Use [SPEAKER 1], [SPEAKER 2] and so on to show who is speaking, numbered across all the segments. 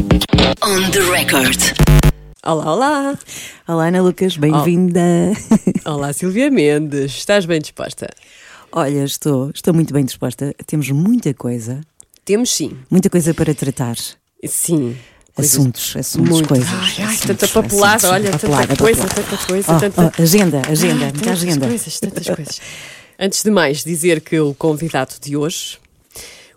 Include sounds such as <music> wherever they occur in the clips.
[SPEAKER 1] On the record.
[SPEAKER 2] Olá, olá!
[SPEAKER 3] Olá, Ana Lucas, bem-vinda.
[SPEAKER 2] Olá, Silvia Mendes. Estás bem disposta?
[SPEAKER 3] Olha, estou, estou muito bem disposta. Temos muita coisa,
[SPEAKER 2] Temos sim.
[SPEAKER 3] muita coisa para tratar.
[SPEAKER 2] Sim. Coisas
[SPEAKER 3] Assuntos, assuntos,
[SPEAKER 2] muito.
[SPEAKER 3] coisas.
[SPEAKER 2] Ai, ai,
[SPEAKER 3] assuntos,
[SPEAKER 2] tanta papelada,
[SPEAKER 3] assuntos,
[SPEAKER 2] olha,
[SPEAKER 3] papelada,
[SPEAKER 2] tanta coisa,
[SPEAKER 3] papelada.
[SPEAKER 2] tanta coisa,
[SPEAKER 3] Oh,
[SPEAKER 2] tanta.
[SPEAKER 3] oh, agenda, agenda,
[SPEAKER 2] Ah,
[SPEAKER 3] muita
[SPEAKER 2] tantas
[SPEAKER 3] agenda.
[SPEAKER 2] coisas, tantas coisas. Antes de mais, dizer que o convidado de hoje,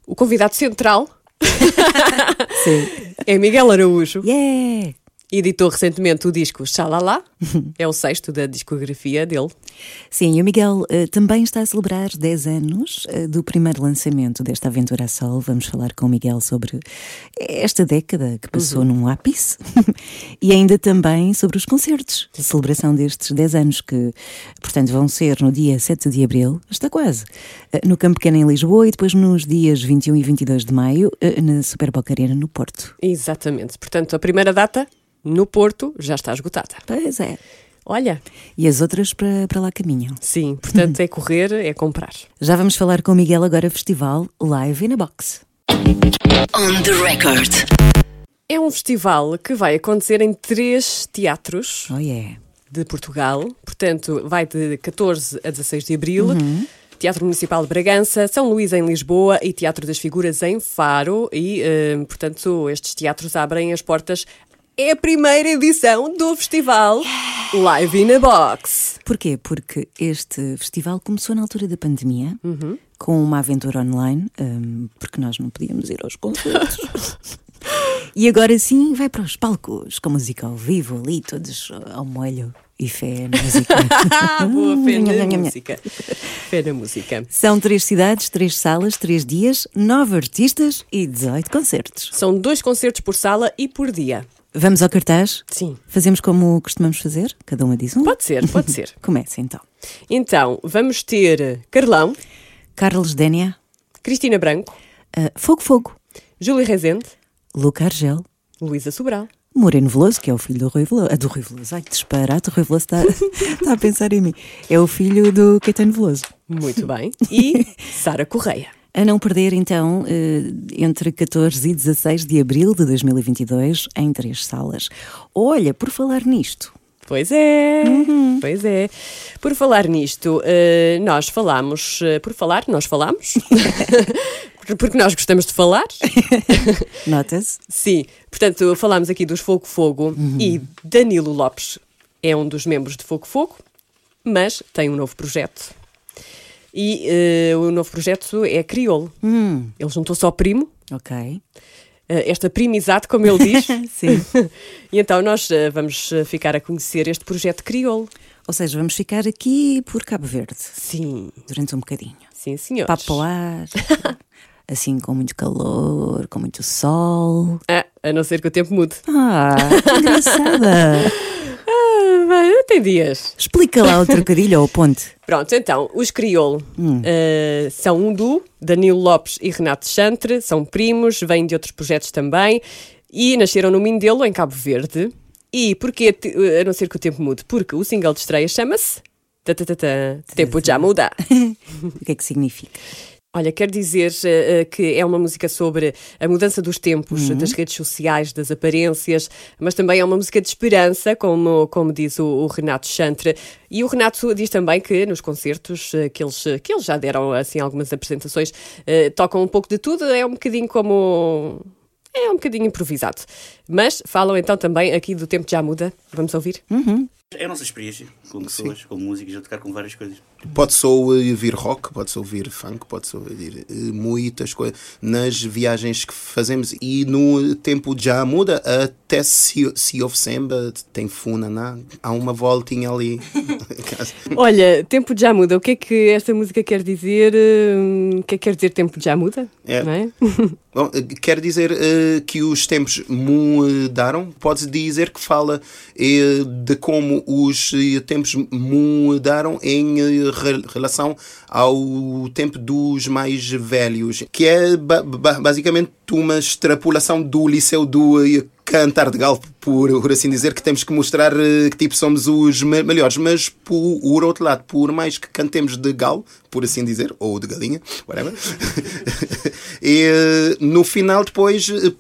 [SPEAKER 2] o convidado central, <laughs>
[SPEAKER 3] Sim.
[SPEAKER 2] é Miguel Araújo.
[SPEAKER 3] Yeah!
[SPEAKER 2] Editou recentemente o disco Xalala, é o sexto da discografia dele.
[SPEAKER 3] Sim, e o Miguel eh, também está a celebrar 10 anos eh, do primeiro lançamento desta aventura a sol. Vamos falar com o Miguel sobre esta década que passou num ápice <laughs> e ainda também sobre os concertos, a celebração destes 10 anos que, portanto, vão ser no dia 7 de abril, está quase, eh, no Campo Pequeno em Lisboa e depois nos dias 21 e 22 de maio na Super Boca Arena no Porto.
[SPEAKER 2] Exatamente. Portanto, a primeira data, no Porto, já está esgotada.
[SPEAKER 3] Pois é.
[SPEAKER 2] Olha,
[SPEAKER 3] E as outras para, para lá caminham.
[SPEAKER 2] sim, portanto é correr, é comprar.
[SPEAKER 3] Já vamos falar com o Miguel agora festival Live in a Box.
[SPEAKER 1] On the record.
[SPEAKER 2] É um festival que vai acontecer em três teatros
[SPEAKER 3] Oh yeah.
[SPEAKER 2] de Portugal. Portanto, vai de 14 a 16 de abril. Teatro Municipal de Bragança, São Luís em Lisboa e Teatro das Figuras em Faro. E, eh, portanto, estes teatros abrem as portas. É a primeira edição do festival Live in a Box.
[SPEAKER 3] Porquê? Porque este festival começou na altura da pandemia, com uma aventura online, hum, porque nós não podíamos ir aos concertos. <laughs> e agora sim vai para os palcos, com música ao vivo ali, todos ao molho e fé na música. <laughs>
[SPEAKER 2] Boa, fé na música. Fé na música.
[SPEAKER 3] São três cidades, três salas, três dias, nove artistas e 18 concertos.
[SPEAKER 2] São dois concertos por sala e por dia.
[SPEAKER 3] Vamos ao cartaz?
[SPEAKER 2] Sim.
[SPEAKER 3] Fazemos como costumamos fazer? Cada uma diz um?
[SPEAKER 2] Pode ser, pode ser. <laughs>
[SPEAKER 3] Começa então.
[SPEAKER 2] Então, vamos ter Carlão,
[SPEAKER 3] Carlos Dénia,
[SPEAKER 2] Cristina Branco,
[SPEAKER 3] ah, Fogo Fogo,
[SPEAKER 2] Júlia Rezende,
[SPEAKER 3] Luca Argel,
[SPEAKER 2] Luísa Sobral.
[SPEAKER 3] Moreno Veloso, que é o filho do Rui Veloso. Ah, do Rui Veloso. Ai, que disparate, o Rui Veloso está, <laughs> está a pensar em mim. É o filho do Caetano Veloso.
[SPEAKER 2] Muito bem. E <laughs> Sara Correia.
[SPEAKER 3] A não perder, então, eh, entre 14 e 16 de abril de 2022, em três salas. Olha, por falar nisto,
[SPEAKER 2] Pois é, pois é. Por falar nisto, eh, nós falamos, eh, por falar, nós falamos, <laughs> porque nós gostamos de falar, <laughs>
[SPEAKER 3] nota-se,
[SPEAKER 2] sim. Portanto, falámos aqui dos Fogo Fogo e Danilo Lopes é um dos membros de Fogo Fogo, mas tem um novo projeto. E eh, o novo projeto é Criolo. Ele juntou só primo,
[SPEAKER 3] ok.
[SPEAKER 2] eh, esta primizade, como ele diz. <laughs>
[SPEAKER 3] Sim. <laughs>
[SPEAKER 2] e então nós eh, vamos ficar a conhecer este projeto Criolo.
[SPEAKER 3] Ou seja, vamos ficar aqui por Cabo Verde,
[SPEAKER 2] Sim,
[SPEAKER 3] durante um bocadinho.
[SPEAKER 2] sim, senhores.
[SPEAKER 3] Papo ao ar, <laughs> assim com muito calor, com muito sol.
[SPEAKER 2] Ah, a não ser que o tempo mude.
[SPEAKER 3] Ah, que engraçada!
[SPEAKER 2] Bem, tem dias.
[SPEAKER 3] Explica lá o <laughs> trocadilho ou o ponte.
[SPEAKER 2] Pronto, então, os Criolo eh, são um duo, Danilo Lopes e Renato Chantre, são primos, vêm de outros projetos também e nasceram no Mindelo, em Cabo Verde. E porquê, te- a não ser que o tempo mude? Porque o single de estreia chama-se Tempo já muda. <laughs>
[SPEAKER 3] O que é que significa?
[SPEAKER 2] Olha, quer dizer eh, que é uma música sobre a mudança dos tempos, das redes sociais, das aparências, mas também é uma música de esperança, como, como diz o, o Renato Chantre. E o Renato diz também que nos concertos eh, que eles, que eles já deram assim algumas apresentações, eh, tocam um pouco de tudo, é um bocadinho como. É um bocadinho improvisado. Mas falam então também aqui do Tempo Já Muda. Vamos ouvir?
[SPEAKER 4] É a nossa experiência com pessoas, com músicas, a tocar com várias coisas.
[SPEAKER 5] Pode só ouvir rock, pode só ouvir funk, pode só ouvir eh, muitas coisas nas viagens que fazemos e no tempo já muda até se, se houve samba, tem funaná, há uma voltinha ali. <laughs>
[SPEAKER 2] Olha, Tempo Já Muda, o que é que esta música quer dizer? O que é que quer dizer Tempo Já Muda?
[SPEAKER 5] É.
[SPEAKER 2] Não é?
[SPEAKER 5] Bom, eh, quer dizer eh, que os tempos mudaram? Pode dizer que fala eh, de como os eh, tempos mudaram em eh, re- relação ao tempo dos mais velhos, que é ba- ba- basicamente uma extrapolação do liceu do eh, cantar de galo, por, por assim dizer, que temos que mostrar eh, que tipo somos os me- melhores. Mas por, outro lado, por mais que cantemos de galo, por assim dizer, ou de galinha, whatever, <laughs> e, eh, no final depois, eh,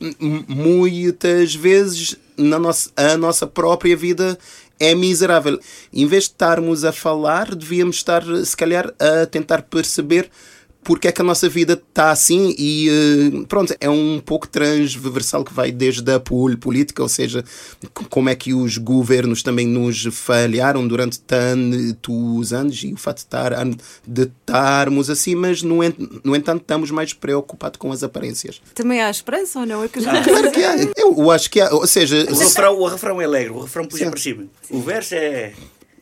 [SPEAKER 5] muitas vezes, na nossa, a nossa própria vida é miserável. Em vez de estarmos a falar, devíamos estar, se calhar, a tentar perceber porque é que a nossa vida está assim e eh, pronto, é um pouco transversal que vai desde a pol- política, ou seja, como é que os governos também nos falharam durante tantos anos e o fato de, estar, de estarmos assim, mas no, en- no entanto estamos mais preocupados com as aparências.
[SPEAKER 3] Também há esperança ou não? É que já
[SPEAKER 5] Claro que há, eu acho que há, ou seja,
[SPEAKER 4] O refrão, o refrão é alegre, o refrão puxa para cima. O verso é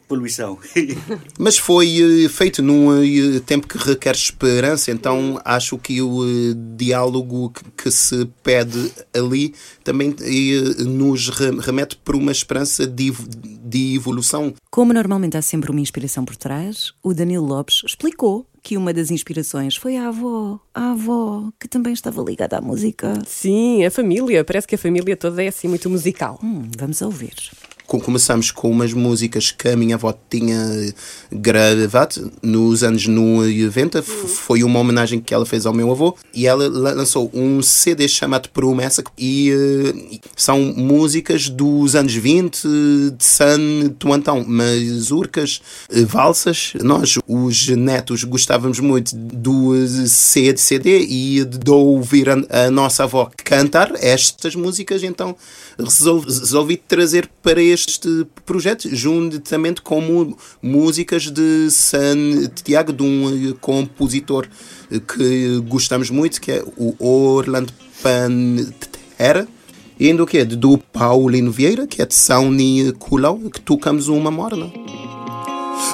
[SPEAKER 4] poluição. <laughs>
[SPEAKER 5] Mas foi eh, feito num eh, tempo que requer esperança, então acho que o eh, diálogo que, se pede ali também nos re- remete para uma esperança de evolução.
[SPEAKER 3] Como normalmente há sempre uma inspiração por trás, o Danilo Lopes explicou que uma das inspirações foi a avó, a avó, que também estava ligada à música.
[SPEAKER 2] Sim, a família. Parece que a família toda é assim muito musical.
[SPEAKER 3] Hum, vamos ouvir.
[SPEAKER 5] Com- Começamos com umas músicas que a minha avó tinha gravado nos anos 90. F- Foi uma homenagem que ela fez ao meu avô. E ela la- lançou um CD chamado Promessa. E eh, são músicas dos anos 20 de Santo Antão. Mazurcas, eh, valsas. Nós, os netos, gostávamos muito do C- CD e de ouvir a, a nossa avó cantar estas músicas. Então resolvi, resolvi trazer para este projeto, juntamente com músicas de Santiago, de um eh, compositor eh, que gostamos muito, que é o Orlando Pantera. E ainda o quê? Do Paulino Vieira, que é de São Nicolau, que tocamos uma morna.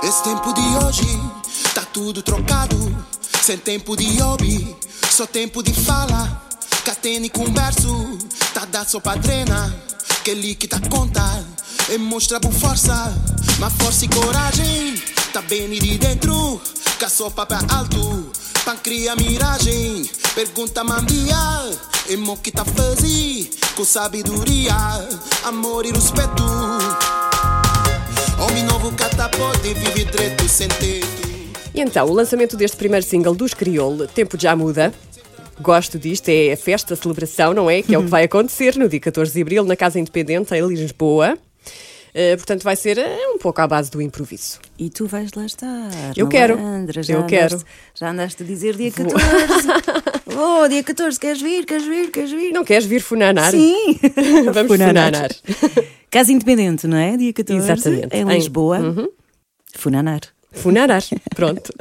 [SPEAKER 6] Esse tempo de hoje tá tudo trocado. Sem tempo de hobby, só tempo de fala. Catene converso, tá dado só pra treinar. Que ele que tá conta e mostra com força. Mas força e coragem, tá bem de dentro. Com a sopa pra alto, pra criar miragem. Pergunta mandia, e mo que tá fazendo. Com sabedoria, amor e respeito. Homem novo catapode, vive direito sem teto.
[SPEAKER 2] E então, o lançamento deste primeiro single dos Criol, Tempo Já Muda. Gosto disto, é a festa, a celebração, não é? Que é o que vai acontecer no dia 14 de abril na Casa Independente, em Lisboa. Eh, portanto, vai ser eh, um pouco à base do improviso.
[SPEAKER 3] E tu vais lá estar.
[SPEAKER 2] Eu quero.
[SPEAKER 3] malandra, já
[SPEAKER 2] Eu
[SPEAKER 3] andaste-
[SPEAKER 2] quero.
[SPEAKER 3] Já andaste a dizer dia
[SPEAKER 2] Vou.
[SPEAKER 3] 14. <laughs> oh, dia 14, queres vir, queres vir, queres vir?
[SPEAKER 2] Não queres vir funanar?
[SPEAKER 3] Sim. <laughs> <laughs>
[SPEAKER 2] Vamos
[SPEAKER 3] Funanar.
[SPEAKER 2] funanar.
[SPEAKER 3] Casa Independente, não é? Dia 14.
[SPEAKER 2] Exatamente.
[SPEAKER 3] Em
[SPEAKER 2] Em-
[SPEAKER 3] Lisboa. Funanar.
[SPEAKER 2] Funanar, pronto.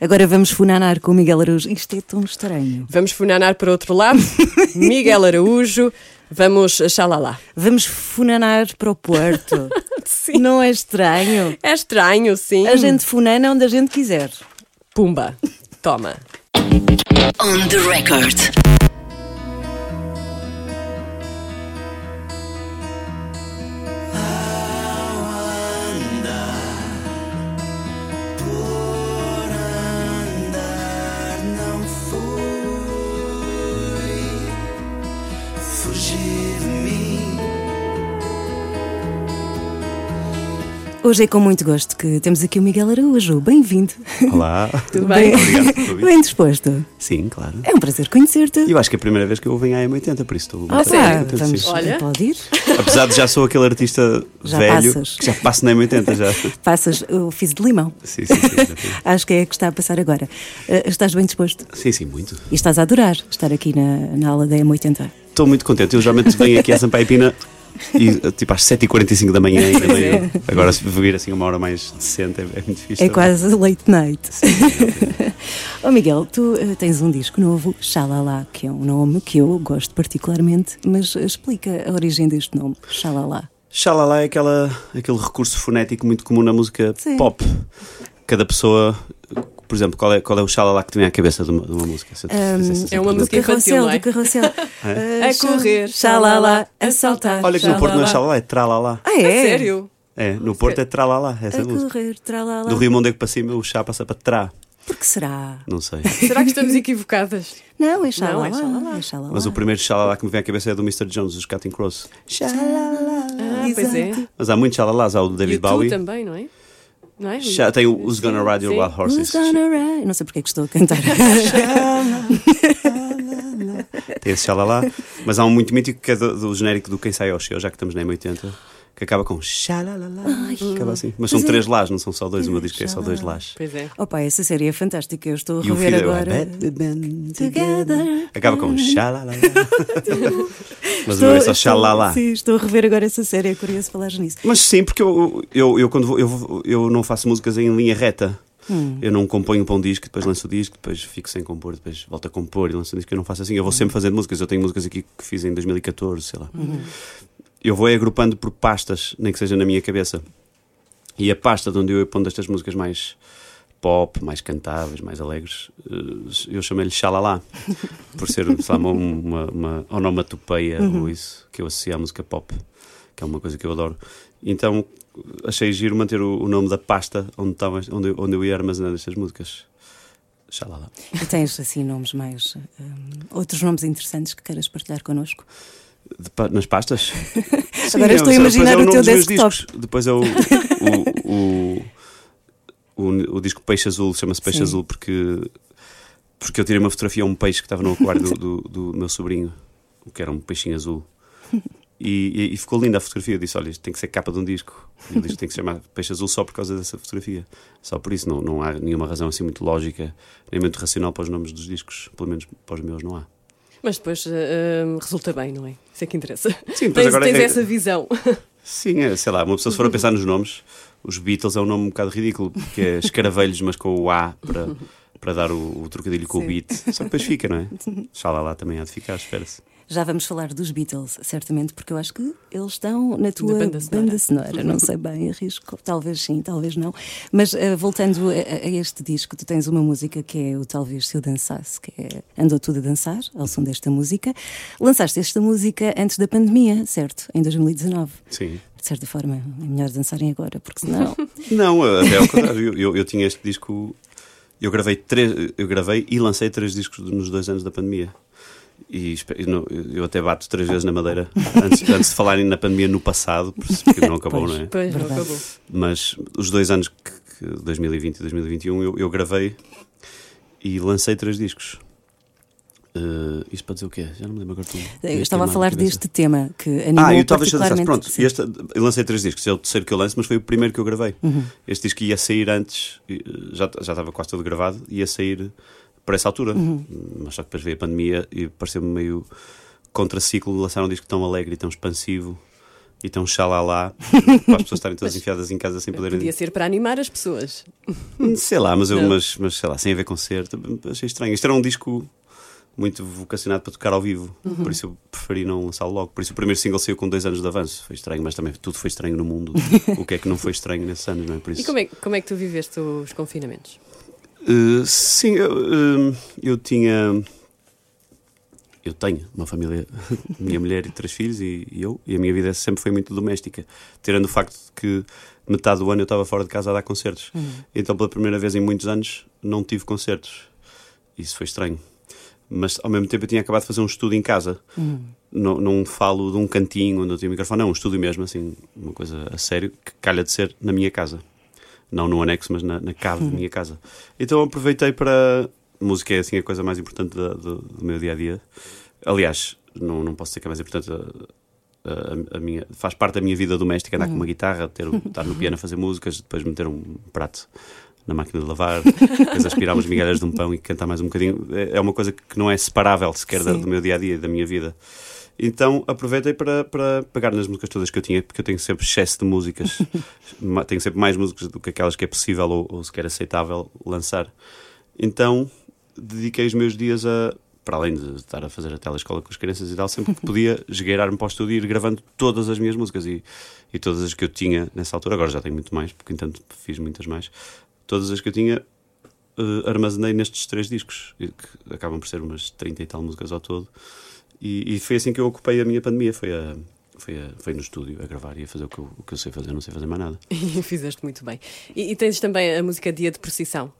[SPEAKER 3] Agora vamos funanar com o Miguel Araújo. Isto é tão estranho.
[SPEAKER 2] Vamos funanar para outro lado. <laughs> Miguel Araújo, vamos xalala.
[SPEAKER 3] Vamos funanar para o Porto. <laughs>
[SPEAKER 2] Sim.
[SPEAKER 3] Não é estranho?
[SPEAKER 2] É estranho, sim.
[SPEAKER 3] A gente funana onde a gente quiser.
[SPEAKER 2] Pumba. Toma.
[SPEAKER 1] On the record.
[SPEAKER 3] Hoje é com muito gosto que temos aqui o Miguel Araújo. Bem-vindo.
[SPEAKER 7] Olá. <laughs>
[SPEAKER 2] Tudo bem?
[SPEAKER 7] Obrigado convite.
[SPEAKER 3] Bem disposto.
[SPEAKER 7] Sim, claro.
[SPEAKER 3] É um prazer conhecer-te.
[SPEAKER 7] E eu acho que é a primeira vez que eu venho à M80, por isso estou
[SPEAKER 3] Ah,
[SPEAKER 7] muito contente,
[SPEAKER 3] vamos.
[SPEAKER 2] Olha.
[SPEAKER 3] pode ir? <laughs>
[SPEAKER 7] Apesar de já sou aquele artista
[SPEAKER 3] Já
[SPEAKER 7] velho
[SPEAKER 3] passas.
[SPEAKER 7] que já passo na M80 já. <laughs>
[SPEAKER 3] Passas o fiz de limão.
[SPEAKER 7] Sim, sim, sim.
[SPEAKER 3] Acho que é a que está a passar agora. Eh, estás bem disposto?
[SPEAKER 7] Sim, sim, muito.
[SPEAKER 3] E estás a adorar estar aqui na, na aula da M80.
[SPEAKER 7] Estou muito contente. Eu geralmente venho aqui a Sampaio Pina e tipo às 7h45 da manhã ainda meio. Agora se vir assim uma hora mais decente é, é muito fixe.
[SPEAKER 3] É
[SPEAKER 7] também.
[SPEAKER 3] quase late night. <laughs> oh Miguel, tu eh, tens um disco novo, Xalala, que é um nome que eu gosto particularmente, mas explica a origem deste nome, Xalala.
[SPEAKER 7] Xalala é aquela, aquele recurso fonético muito comum na música
[SPEAKER 3] Sim.
[SPEAKER 7] pop. Cada pessoa, por exemplo, qual é, qual é o xalala que te vem à cabeça de uma, de uma música? Se essa
[SPEAKER 2] é uma música infantil,
[SPEAKER 3] carrossel,
[SPEAKER 2] não é?
[SPEAKER 3] do carrossel. <laughs>
[SPEAKER 7] É?
[SPEAKER 2] A correr,
[SPEAKER 3] Xalala, a saltar.
[SPEAKER 7] Olha que no Porto não é
[SPEAKER 2] Xalala.
[SPEAKER 7] xalala, é tralala.
[SPEAKER 3] Ah,
[SPEAKER 2] A
[SPEAKER 3] é?
[SPEAKER 2] sério?
[SPEAKER 7] É, no Porto é tralala, essa
[SPEAKER 3] A
[SPEAKER 7] música.
[SPEAKER 3] correr, tralala.
[SPEAKER 7] Do Rio Mondego para cima, o chá passa para trá.
[SPEAKER 3] Por que será?
[SPEAKER 7] Não sei. <laughs>
[SPEAKER 2] Será que estamos equivocadas?
[SPEAKER 3] Não, é xalala.
[SPEAKER 2] é xalala.
[SPEAKER 3] é xalala.
[SPEAKER 7] Mas o primeiro xalala que me vem à cabeça é do Mr. Jones, dos Cutting Cross.
[SPEAKER 2] Ah, pois é.
[SPEAKER 7] Mas há muitos xalalás, há o do David Bowie.
[SPEAKER 2] também, não é? Não é?
[SPEAKER 7] Já tem o Who's Gonna Ride Your
[SPEAKER 2] Sim.
[SPEAKER 7] Wild Horses.
[SPEAKER 3] Who's gonna ride? Não sei porque é que estou a cantar. <laughs>
[SPEAKER 7] Tem esse xalala. Mas há um muito mítico que é do, do genérico do Quem Sai ao Show, já que estamos na M80, que acaba com xalalala. Acaba assim. Mas são três lás, não são só dois. O meu disco tem só dois lás.
[SPEAKER 2] Pois é.
[SPEAKER 3] Opa, essa série é fantástica. Eu estou a
[SPEAKER 7] E
[SPEAKER 3] rever
[SPEAKER 7] é
[SPEAKER 3] agora. Together.
[SPEAKER 7] Acaba com xalalala. <laughs> Mas
[SPEAKER 3] Estou-
[SPEAKER 7] não é só xalala.
[SPEAKER 3] Sim, estou a rever agora essa série. É curioso falar nisso.
[SPEAKER 7] Mas sim, porque eu, eu, eu quando vou, eu, eu não faço músicas em linha reta. Eu não componho para um disco, depois lanço o disco, depois fico sem compor, depois volto a compor e lanço o disco. Eu não faço assim. Eu vou sempre fazendo músicas. Eu tenho músicas aqui que fiz em 2014, sei lá. Eu vou agrupando por pastas, nem que seja na minha cabeça. E a pasta de onde eu ia pondo estas músicas mais pop, mais cantáveis, mais alegres, eh, eu chamei-lhe Xalala, por ser sei lá, uma, uma, uma onomatopeia ou isso que eu associo à música pop, que é uma coisa que eu adoro. Então achei giro manter o, o nome da pasta onde, estava, onde, eu- onde eu ia armazenando estas músicas. Xalala.
[SPEAKER 3] E tens assim nomes mais. hum, outros nomes interessantes que queiras partilhar connosco?
[SPEAKER 7] De nas pastas? <laughs>
[SPEAKER 3] Agora
[SPEAKER 7] é,
[SPEAKER 3] estou a
[SPEAKER 7] depois
[SPEAKER 3] imaginar
[SPEAKER 7] é
[SPEAKER 3] o
[SPEAKER 7] nome
[SPEAKER 3] teu desktop.
[SPEAKER 7] Depois é o, o, o, o, o disco Peixe Azul, chama-se Peixe
[SPEAKER 3] Sim.
[SPEAKER 7] Azul porque, porque eu tirei uma fotografia a um peixe que estava no aquário do, do, do meu sobrinho, o que era um peixinho azul. E, e- e ficou linda a fotografia. Eu disse: Olha, tem que ser capa de um disco. E o disco tem que se chamar Peixe Azul só por causa dessa fotografia. Só por isso. Não, não há nenhuma razão assim muito lógica, nem muito racional para os nomes dos discos. Pelo menos para os meus, não há.
[SPEAKER 2] Mas depois hum, resulta bem, não é? Isso é que interessa.
[SPEAKER 7] Sim,
[SPEAKER 2] tens
[SPEAKER 7] agora
[SPEAKER 2] tens
[SPEAKER 7] é-
[SPEAKER 2] essa visão. <laughs>
[SPEAKER 7] Sim, é, sei lá, uma pessoa se for a pensar nos nomes, os Beatles é um nome um bocado ridículo, porque é escaravelhos, mas com o A para, para dar o, o trocadilho com o
[SPEAKER 3] Sim.
[SPEAKER 7] beat. Só que depois fica, não é? Xalala também há de ficar, espera-se.
[SPEAKER 3] Já vamos falar dos Beatles, certamente, porque eu acho que eles estão na tua
[SPEAKER 2] banda sonora.
[SPEAKER 3] sonora. Não sei bem, arrisco. Talvez sim, talvez não. Mas eh, voltando a, a este disco, tu tens uma música que é o Talvez Se Eu Dançasse, que é Andou Tudo a Dançar, ao som desta música. Lançaste esta música antes da pandemia, certo? Em 2019.
[SPEAKER 7] Sim.
[SPEAKER 3] De certa forma, é melhor dançarem agora, porque senão. <laughs>
[SPEAKER 7] Não, até ao contrário, eu, eu, eu tinha este disco, eu gravei, três, eu gravei e lancei três discos nos dois anos da pandemia. E eu até bato três vezes na madeira antes, antes de falarem na pandemia no passado, porque não acabou,
[SPEAKER 3] Pois.
[SPEAKER 7] não é?
[SPEAKER 2] Pois, não acabou.
[SPEAKER 7] Mas os dois anos, que, que 2020 e 2021, eu, eu gravei e lancei três discos. Uh, isto para dizer o quê? Já não me lembro agora. tudo.
[SPEAKER 3] Eu estava a falar deste tema que animou
[SPEAKER 7] Ah, eu dançasse.
[SPEAKER 3] particularmente.
[SPEAKER 7] Pronto,
[SPEAKER 3] Sim.
[SPEAKER 7] este, eu lancei três discos. É o terceiro que eu lanço, mas foi o primeiro que eu gravei.
[SPEAKER 3] Uhum.
[SPEAKER 7] Este disco ia sair antes, eh, já, já estava quase todo gravado, ia sair para essa altura.
[SPEAKER 3] Uhum.
[SPEAKER 7] Mas só que depois veio a pandemia e pareceu-me meio contraciclo de lançar um disco tão alegre e tão expansivo e tão xalala <laughs> para as pessoas estarem todas enfiadas em casa sem poderem.
[SPEAKER 2] Podia ser para animar as pessoas.
[SPEAKER 7] Sei lá, mas, eu, mas, mas sei lá, sem haver concerto, achei estranho. Isto era um disco muito vocacionado para tocar ao vivo,
[SPEAKER 2] Uhum.
[SPEAKER 7] por isso eu preferi não lançá-lo logo. Por isso o primeiro single saiu com dois anos de avanço. Foi estranho, mas também tudo foi estranho no mundo. <laughs> o que é que não foi estranho nesses anos, não é? Por isso,
[SPEAKER 2] E como é, como é que tu viveste os confinamentos?
[SPEAKER 7] Uh, sim, eu, uh, eu tinha. Eu tenho uma família, <laughs> minha mulher e três filhos, e, e eu, e a minha vida sempre foi muito doméstica. Tirando o facto de que metade do ano eu estava fora de casa a dar concertos. Então, pela primeira vez em muitos anos, não tive concertos. Isso foi estranho. Mas ao mesmo tempo eu tinha acabado de fazer um estudo em casa. Não, não falo de um cantinho onde eu tinha microfone, não, um estúdio mesmo, assim, uma coisa a sério, que calha de ser na minha casa. Não no anexo, mas na, na cave da minha casa. Então aproveitei para. Música é assim a coisa mais importante da- do, do meu dia a dia. Aliás, não, não posso dizer que é mais importante. A, a- a minha, faz parte da minha vida doméstica andar com uma guitarra, ter, estar no piano a fazer músicas, depois meter um prato na máquina de lavar, depois aspirar umas migalhas de um pão e cantar mais um bocadinho. É é uma coisa que não é separável sequer da- do meu dia a dia e da minha vida. Então aproveitei para, para pegar nas músicas todas que eu tinha, porque eu tenho sempre excesso de músicas, <laughs> tenho sempre mais músicas do que aquelas que é possível ou, ou sequer aceitável lançar. Então dediquei os meus dias a, para além de estar a fazer a telescola com as crianças e tal, sempre que podia, <laughs> esgueirar-me para o estúdio e ir gravando todas as minhas músicas e, e todas as que eu tinha nessa altura. Agora já tenho muito mais, porque entanto fiz muitas mais. Todas as que eu tinha eh, armazenei nestes três discos, que acabam por ser umas 30 e tal músicas ao todo. E, e foi assim que eu ocupei a minha pandemia. Foi, a, foi, a, foi no estúdio a gravar e a fazer o que, eu, o que eu sei fazer, não sei fazer mais nada. <laughs>
[SPEAKER 2] E fizeste muito bem. E, e tens também a música Dia de Procissão.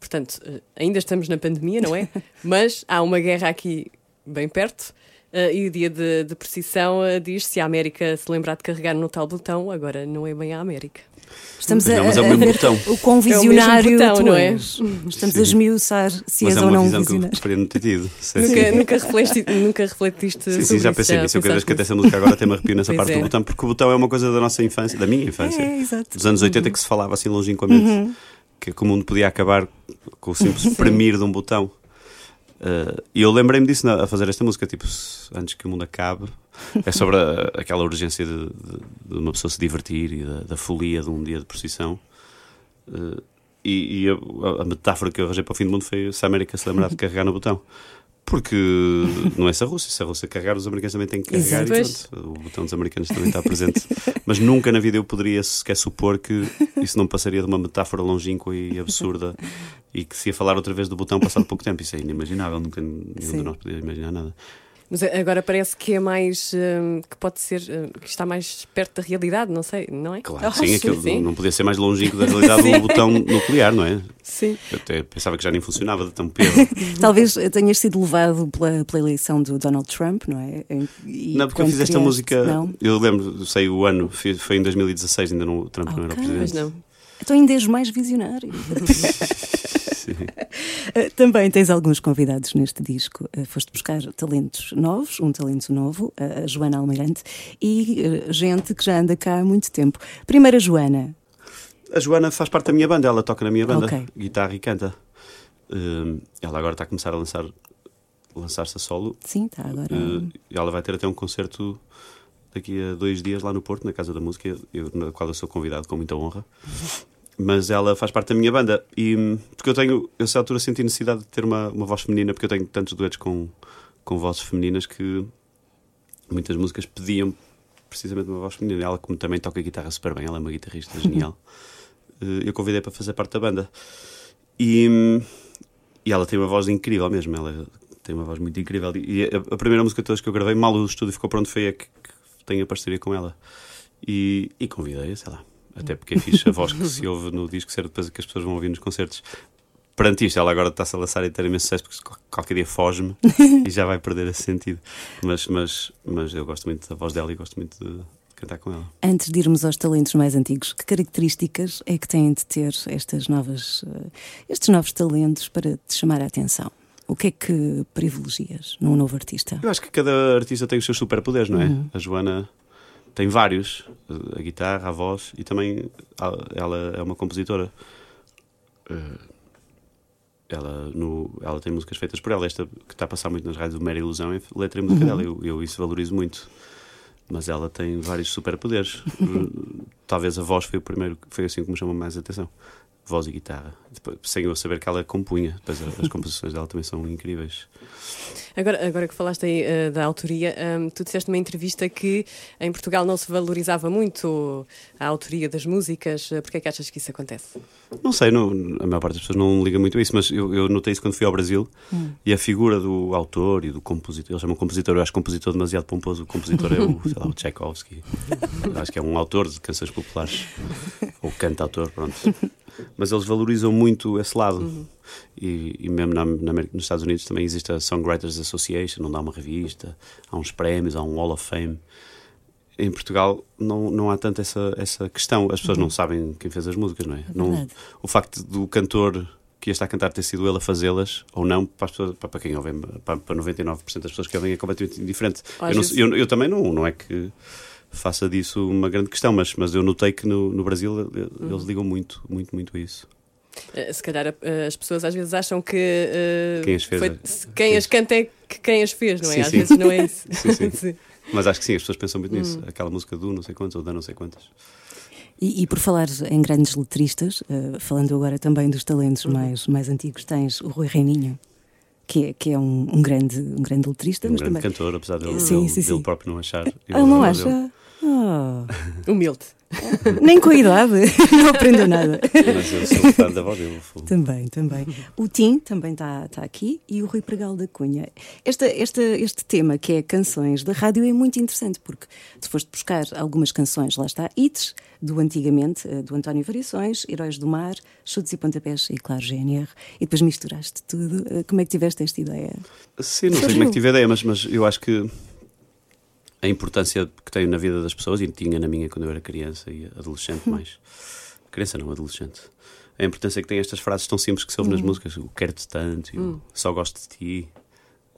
[SPEAKER 2] portanto, eh, ainda estamos na pandemia, não é? <laughs> Mas há uma guerra aqui bem perto. Uh, e o dia de, de precisão uh, diz se a América se lembrar de carregar no tal botão, agora não é bem a América.
[SPEAKER 3] Estamos
[SPEAKER 7] Não,
[SPEAKER 3] a,
[SPEAKER 7] mas é o mesmo botão.
[SPEAKER 3] o quão visionário
[SPEAKER 2] botão, não é?
[SPEAKER 3] Estamos a esmiuçar se
[SPEAKER 7] Mas
[SPEAKER 3] és
[SPEAKER 7] é
[SPEAKER 3] ou
[SPEAKER 7] uma
[SPEAKER 3] não
[SPEAKER 7] visão que eu
[SPEAKER 3] visionário.
[SPEAKER 7] gostaria de ter tido. <laughs> Sim,
[SPEAKER 2] Nunca,
[SPEAKER 7] sim.
[SPEAKER 2] nunca, refletiste, nunca refletiste
[SPEAKER 7] Sim,
[SPEAKER 2] sobre
[SPEAKER 7] sim, já pensei nisso. Eu cada vez que até essa música agora até me arrepio nessa
[SPEAKER 2] Pois
[SPEAKER 7] parte
[SPEAKER 2] é.
[SPEAKER 7] do botão, porque o botão é uma coisa da nossa infância, da minha infância.
[SPEAKER 3] É, exato.
[SPEAKER 7] Dos anos 80 que se falava assim longínquamente que, que o mundo podia acabar com o simples <laughs> premir de um botão. Uh, e eu lembrei-me disso na- a fazer esta música, tipo, antes que o mundo acabe. É sobre a- aquela urgência de, de- de uma pessoa se divertir e da, da folia de um dia de procissão. Uh, e e a, a metáfora que eu arranjei para o fim do mundo foi se a América se lembrar de carregar no botão. Porque não é se a Rússia, se a Rússia carregar, os americanos também têm que carregar e
[SPEAKER 2] Exato.
[SPEAKER 7] pronto. O botão dos americanos também está presente. Mas nunca na vida eu poderia sequer supor que isso não passaria de uma metáfora longínqua e absurda e que se ia falar outra vez do botão passado pouco tempo. Isso é inimaginável, nunca nenhum
[SPEAKER 3] Sim.
[SPEAKER 7] de nós podia imaginar nada.
[SPEAKER 2] Mas agora parece que é mais. hum, que pode ser. hum, que está mais perto da realidade, não sei, não é?
[SPEAKER 7] Claro, sim,
[SPEAKER 2] acho,
[SPEAKER 7] aquilo
[SPEAKER 2] sim.
[SPEAKER 7] não podia ser mais longínquo da realidade <laughs> do botão nuclear, não é?
[SPEAKER 2] Sim.
[SPEAKER 7] Eu até pensava que já nem funcionava de tão peso. <laughs>
[SPEAKER 3] Talvez tenhas sido levado pela, pela eleição do Donald Trump, não é? E
[SPEAKER 7] não, porque eu fiz esta
[SPEAKER 3] criaste-
[SPEAKER 7] música,
[SPEAKER 3] Não?
[SPEAKER 7] eu lembro, sei o ano, foi em 2016, ainda não, o Trump não era presidente.
[SPEAKER 2] Mas não.
[SPEAKER 3] Então ainda és mais visionário. <laughs> Também tens alguns convidados neste disco. Uh, Foste buscar talentos novos, um talento novo, uh, a Joana Almirante, e uh, gente que já anda cá há muito tempo. Primeira Joana,
[SPEAKER 7] A Joana faz parte da minha banda, ela toca na minha banda,
[SPEAKER 3] Ok.
[SPEAKER 7] guitarra e canta. Ela agora está a começar a lançar lançar-se a solo.
[SPEAKER 3] sim, está agora.
[SPEAKER 7] E ela vai ter até um concerto daqui a dois dias lá no Porto, na Casa da Música, eu, na qual eu sou convidado com muita honra. Mas ela faz parte da minha banda e porque eu tenho, eu nessa altura senti necessidade de ter uma, uma voz feminina, porque eu tenho tantos duetos com, com vozes femininas que muitas músicas pediam precisamente uma voz feminina. Ela, como também toca guitarra super bem, ela é uma guitarrista genial. Uh, <laughs> eu convidei para fazer parte da banda. E, e ela tem uma voz incrível mesmo, ela tem uma voz muito incrível. E a, a primeira música todas que eu gravei, mal o estúdio ficou pronto, foi a que, que tenho a parceria com ela. E, e convidei-a, sei lá. Até porque é fixe a voz que se ouve no disco ser depois que as pessoas vão ouvir nos concertos. Perante isto, ela agora está-se a lançar e ter imenso sucesso porque qual- qualquer dia foge-me e já vai perder esse sentido. Mas, mas, mas eu gosto muito da voz dela e gosto muito de cantar com ela.
[SPEAKER 3] Antes de irmos aos talentos mais antigos, que características é que têm de ter estas novas, uh, estes novos talentos para te chamar a atenção? O que é que privilegias num novo artista?
[SPEAKER 7] Eu acho que cada artista tem os seus superpoderes, não é? A Joana tem vários: a guitarra, a voz e também ela é uma compositora. Eh, Ela, no, ela tem músicas feitas por ela. Esta que está a passar muito nas rádios, o Mera Ilusão, é letra e música dela. Eu, eu isso valorizo muito. Mas ela tem vários superpoderes. <laughs> Talvez a voz foi o primeiro, foi assim que me chamou mais a atenção. Voz e guitarra. Depois, sem eu saber que ela compunha. Depois as composições dela também são incríveis.
[SPEAKER 2] Agora, agora que falaste aí eh, da autoria, hum, tu disseste numa entrevista que em Portugal não se valorizava muito a autoria das músicas. Eh, Porquê é que achas que isso acontece?
[SPEAKER 7] Não sei, não, a maior parte das pessoas não liga muito a isso, mas eu, eu notei isso quando fui ao Brasil e a figura do autor e do compositor, eles chamam compositor, eu acho compositor demasiado pomposo, o compositor é o, <laughs> sei lá, o Tchaikovsky, acho que é um autor de canções populares, ou canta-autor, pronto. <laughs> Mas eles valorizam muito esse lado. E, e mesmo na, na nos Estados Unidos também existe a Songwriters Association, onde há uma revista, há uns prémios, há um Hall of Fame em Portugal não, não há tanto essa, essa questão. As pessoas não sabem quem fez as músicas, não é? não,
[SPEAKER 3] verdade.
[SPEAKER 7] o facto do cantor que ia estar a cantar ter sido ele a fazê-las ou não, para, as pessoas, para, para quem ouve, para, para 99% das pessoas que ouvem é completamente indiferente.
[SPEAKER 2] Às
[SPEAKER 7] Eu, não- eu- eu também não, não é que faça disso uma grande questão, mas, mas eu notei que no, no Brasil eh, eles ligam muito, muito, muito a isso.
[SPEAKER 2] Eh, Se calhar eh, as pessoas às vezes acham que eh,
[SPEAKER 7] Quem as fez
[SPEAKER 2] foi-
[SPEAKER 7] é-
[SPEAKER 2] quem as canta é que quem as fez, não é?
[SPEAKER 7] Sim,
[SPEAKER 2] às
[SPEAKER 7] sim.
[SPEAKER 2] vezes não é isso. <laughs>
[SPEAKER 7] Sim, <laughs> sim. Mas acho que sim, as pessoas pensam muito nisso. Aquela música do não sei quantos ou da não sei quantas.
[SPEAKER 3] E, e por falar em grandes letristas, uh, falando agora também dos talentos mais, mais antigos, tens o Rui Reininho, que é, que é um, um grande, um grande letrista,
[SPEAKER 7] um
[SPEAKER 3] mas
[SPEAKER 7] grande
[SPEAKER 3] também.
[SPEAKER 7] cantor, apesar dele,
[SPEAKER 3] Sim,
[SPEAKER 7] dele,
[SPEAKER 3] sim,
[SPEAKER 7] dele
[SPEAKER 3] sim.
[SPEAKER 7] próprio não achar.
[SPEAKER 3] Ah, não
[SPEAKER 7] dele.
[SPEAKER 3] acha? Ah.
[SPEAKER 2] Humilde.
[SPEAKER 3] Nem com a idade, <laughs> não aprendeu nada.
[SPEAKER 7] Mas eu sou fã da voz.
[SPEAKER 3] Também, também. O Tim também está tá aqui e o Rui Pregal da Cunha. Esta, esta, este tema, que é canções da rádio, é muito interessante porque tu foste buscar algumas canções, lá está, hits do antigamente, eh, do António Variações, Heróis do Mar, Chutes e Pontapés e, claro, GNR, e depois misturaste tudo. Eh, Como é que tiveste esta ideia?
[SPEAKER 7] Sim, não sei como é que tive a ideia, mas, mas eu acho que a importância que tenho na vida das pessoas, e tinha na minha quando eu era criança e adolescente <laughs> mais. Criança não, adolescente. A importância que tem estas frases tão simples que se ouve nas músicas. O quero-te tanto, o só gosto de ti,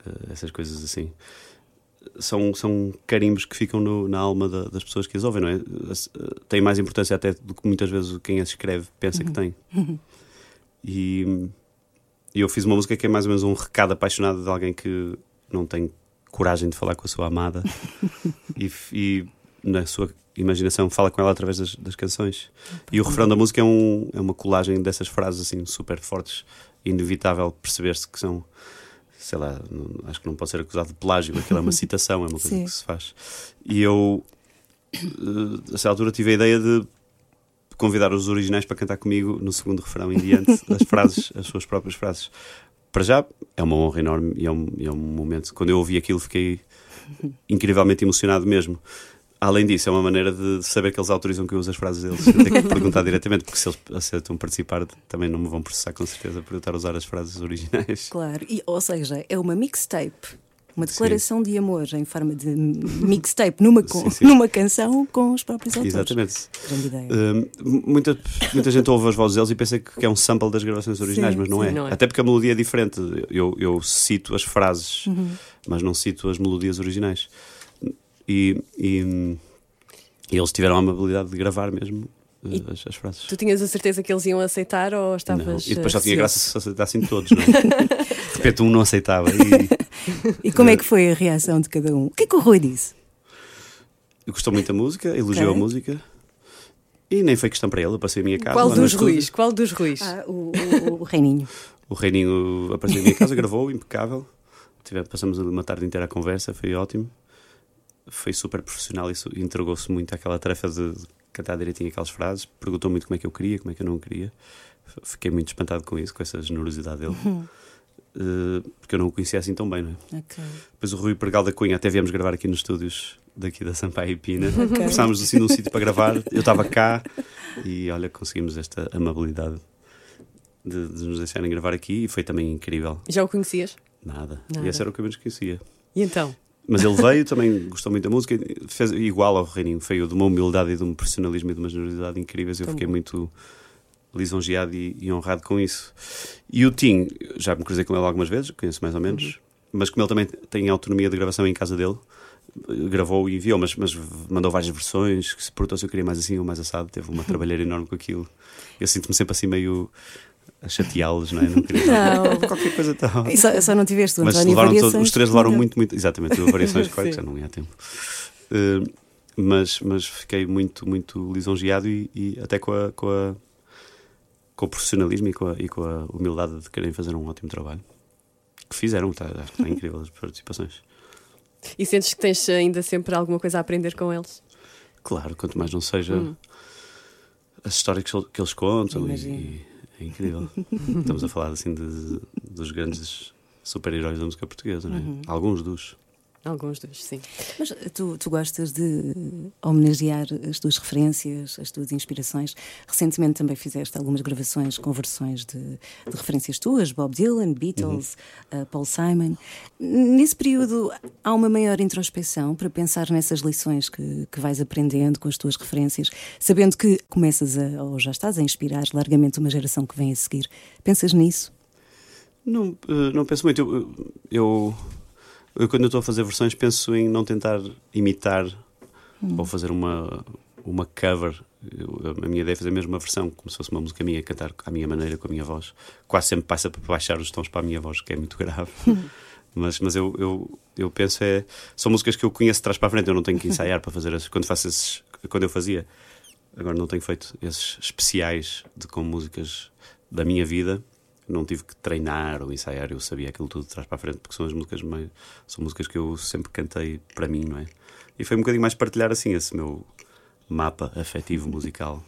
[SPEAKER 7] eh, essas coisas assim. São, são carimbos que ficam no- na alma da- das pessoas que as ouvem, não é? Eh, Tem mais importância até do que muitas vezes quem as escreve pensa que tem. <laughs> E, e eu fiz uma música que é mais ou menos um recado apaixonado de alguém que não tem coragem de falar com a sua amada <laughs> e, e na sua imaginação fala com ela através das, das canções. E o refrão da música é, um, é uma colagem dessas frases assim super fortes, inevitável perceber-se que são, sei lá, não- acho que não pode ser acusado de plágio, aquilo é uma <laughs> citação, é uma coisa
[SPEAKER 3] Sim.
[SPEAKER 7] que se faz. E eu, eh, a essa altura, tive a ideia de convidar os originais para cantar comigo no segundo refrão em diante, <laughs> as frases, as suas próprias frases. Para já, é uma honra enorme e é um, é um momento. Quando eu ouvi aquilo, fiquei <laughs> incrivelmente emocionado mesmo. Além disso, é uma maneira de saber que eles autorizam que eu use as frases deles. Eu tenho que perguntar diretamente, porque se eles aceitam participar, também não me vão processar com certeza por eu estar a usar as frases originais.
[SPEAKER 3] Claro, e, ou seja, é uma mixtape. Uma declaração de amor em forma de mixtape numa,
[SPEAKER 7] Sim, sim. <laughs>
[SPEAKER 3] numa canção com os próprios autores.
[SPEAKER 7] Exatamente.
[SPEAKER 3] Grande ideia.
[SPEAKER 7] Hum, muita, muita gente ouve as vozes deles e pensa que é um sample das gravações originais,
[SPEAKER 3] Sim,
[SPEAKER 7] mas não,
[SPEAKER 2] sim,
[SPEAKER 7] é.
[SPEAKER 2] não é.
[SPEAKER 7] Até porque a melodia é diferente. Eu, eu cito as frases,
[SPEAKER 3] Uhum.
[SPEAKER 7] mas não cito as melodias originais. E, e- e eles tiveram a amabilidade de gravar mesmo uh, as, as frases.
[SPEAKER 2] Tu tinhas a certeza que eles iam aceitar ou estavas.
[SPEAKER 7] Não. E depois só
[SPEAKER 2] eh,
[SPEAKER 7] tinha graça se aceitassem todos, não é? <laughs> De repente um não aceitava. E <laughs>
[SPEAKER 3] E como é que foi a reação de cada um? O que é que o Rui disse?
[SPEAKER 7] gostou muito da música, elogiou
[SPEAKER 3] Ok.
[SPEAKER 7] a música. E nem foi questão para ele, eu passei a minha casa.
[SPEAKER 2] Qual dos. Ruís? Qual dos Ruís?
[SPEAKER 3] Ah, o, o, o Reininho.
[SPEAKER 7] O Reininho apareceu em minha casa, gravou, <laughs> impecável. Tive, passamos uma tarde inteira a conversa, foi ótimo. Foi super profissional e entregou-se muito àquela tarefa de, de cantar direitinho aquelas frases. Perguntou muito como é que eu queria, como é que eu não queria. Fiquei muito espantado com isso, com essa generosidade dele. Eh, porque eu não o conhecia assim tão bem, não é?
[SPEAKER 3] Ok.
[SPEAKER 7] Depois o Rui Pergal da Cunha, até viemos gravar aqui nos estúdios daqui da Sampaio e Pina. Começámos assim num sítio para gravar, eu estava cá e olha, conseguimos esta amabilidade de, de nos deixarem gravar aqui e foi também incrível.
[SPEAKER 2] Já o conhecias?
[SPEAKER 7] Nada.
[SPEAKER 2] Nada.
[SPEAKER 7] E esse era o que eu menos conhecia.
[SPEAKER 2] E então?
[SPEAKER 7] Mas ele veio, também gostou muito da música, fez igual ao Reininho, foi de uma humildade e de um profissionalismo e de uma generosidade incríveis. Eu
[SPEAKER 2] Tão
[SPEAKER 7] fiquei
[SPEAKER 2] bom.
[SPEAKER 7] muito lisonjeado e, e honrado com isso. E o Tim, já me cruzei com ele algumas vezes, conheço mais ou menos,
[SPEAKER 2] Uhum.
[SPEAKER 7] mas como ele também tem autonomia de gravação em casa dele, gravou e enviou, mas, mas mandou várias versões, que se perguntou se eu queria mais assim ou mais assado, teve uma trabalheira enorme com aquilo. Eu sinto-me sempre assim meio a chateá-los, não é? Não queria
[SPEAKER 3] Não.
[SPEAKER 7] qualquer coisa tal.
[SPEAKER 3] E só, só não tiveste o
[SPEAKER 7] Mas levaram todos- os três levaram muito, muito. Exatamente, variações, claro <laughs> que já não ia a tempo. Uh, mas, mas fiquei muito, muito lisonjeado e, e até com, a, com, a, com o profissionalismo e com, a, e com a humildade de querem fazer um ótimo trabalho. Que fizeram, está, acho que está incrível as participações.
[SPEAKER 2] E sentes que tens ainda sempre alguma coisa a aprender com eles?
[SPEAKER 7] Claro, quanto mais não seja
[SPEAKER 2] Hum.
[SPEAKER 7] as histórias que, que eles contam, e,
[SPEAKER 3] Imagino.
[SPEAKER 7] e é incrível. Estamos a falar assim de, dos grandes super-heróis da música portuguesa, não é?
[SPEAKER 3] Uhum.
[SPEAKER 7] Alguns dos.
[SPEAKER 2] Alguns dos, sim.
[SPEAKER 3] Mas tu, tu gostas de homenagear as tuas referências, as tuas inspirações. Recentemente também fizeste algumas gravações com versões de, de referências tuas, Bob Dylan, Beatles, uh, Paul Simon. Nesse período há uma maior introspecção para pensar nessas lições que, que vais aprendendo com as tuas referências, sabendo que começas a, ou já estás a inspirar largamente uma geração que vem a seguir. Pensas nisso?
[SPEAKER 7] Não, eh, não penso muito. Eu, eu, eu, quando eu estou a fazer versões, penso em não tentar imitar ou fazer uma, uma cover. Eu- a minha ideia é fazer mesmo uma versão, como se fosse uma música minha, cantar à minha maneira, com a minha voz. Quase sempre passa para baixar os tons para a minha voz, que é muito grave. <laughs> mas mas eu, eu, eu penso é. São músicas que eu conheço de trás para a frente, eu não tenho que ensaiar para fazer as, quando faço esses. Quando eu fazia. Agora não tenho feito esses especiais de com músicas da minha vida. Não tive que treinar ou ensaiar, eu sabia aquilo tudo de trás para a frente, porque são as músicas mais, são músicas que eu sempre cantei para mim, não é? E foi um bocadinho mais partilhar assim esse meu mapa afetivo musical.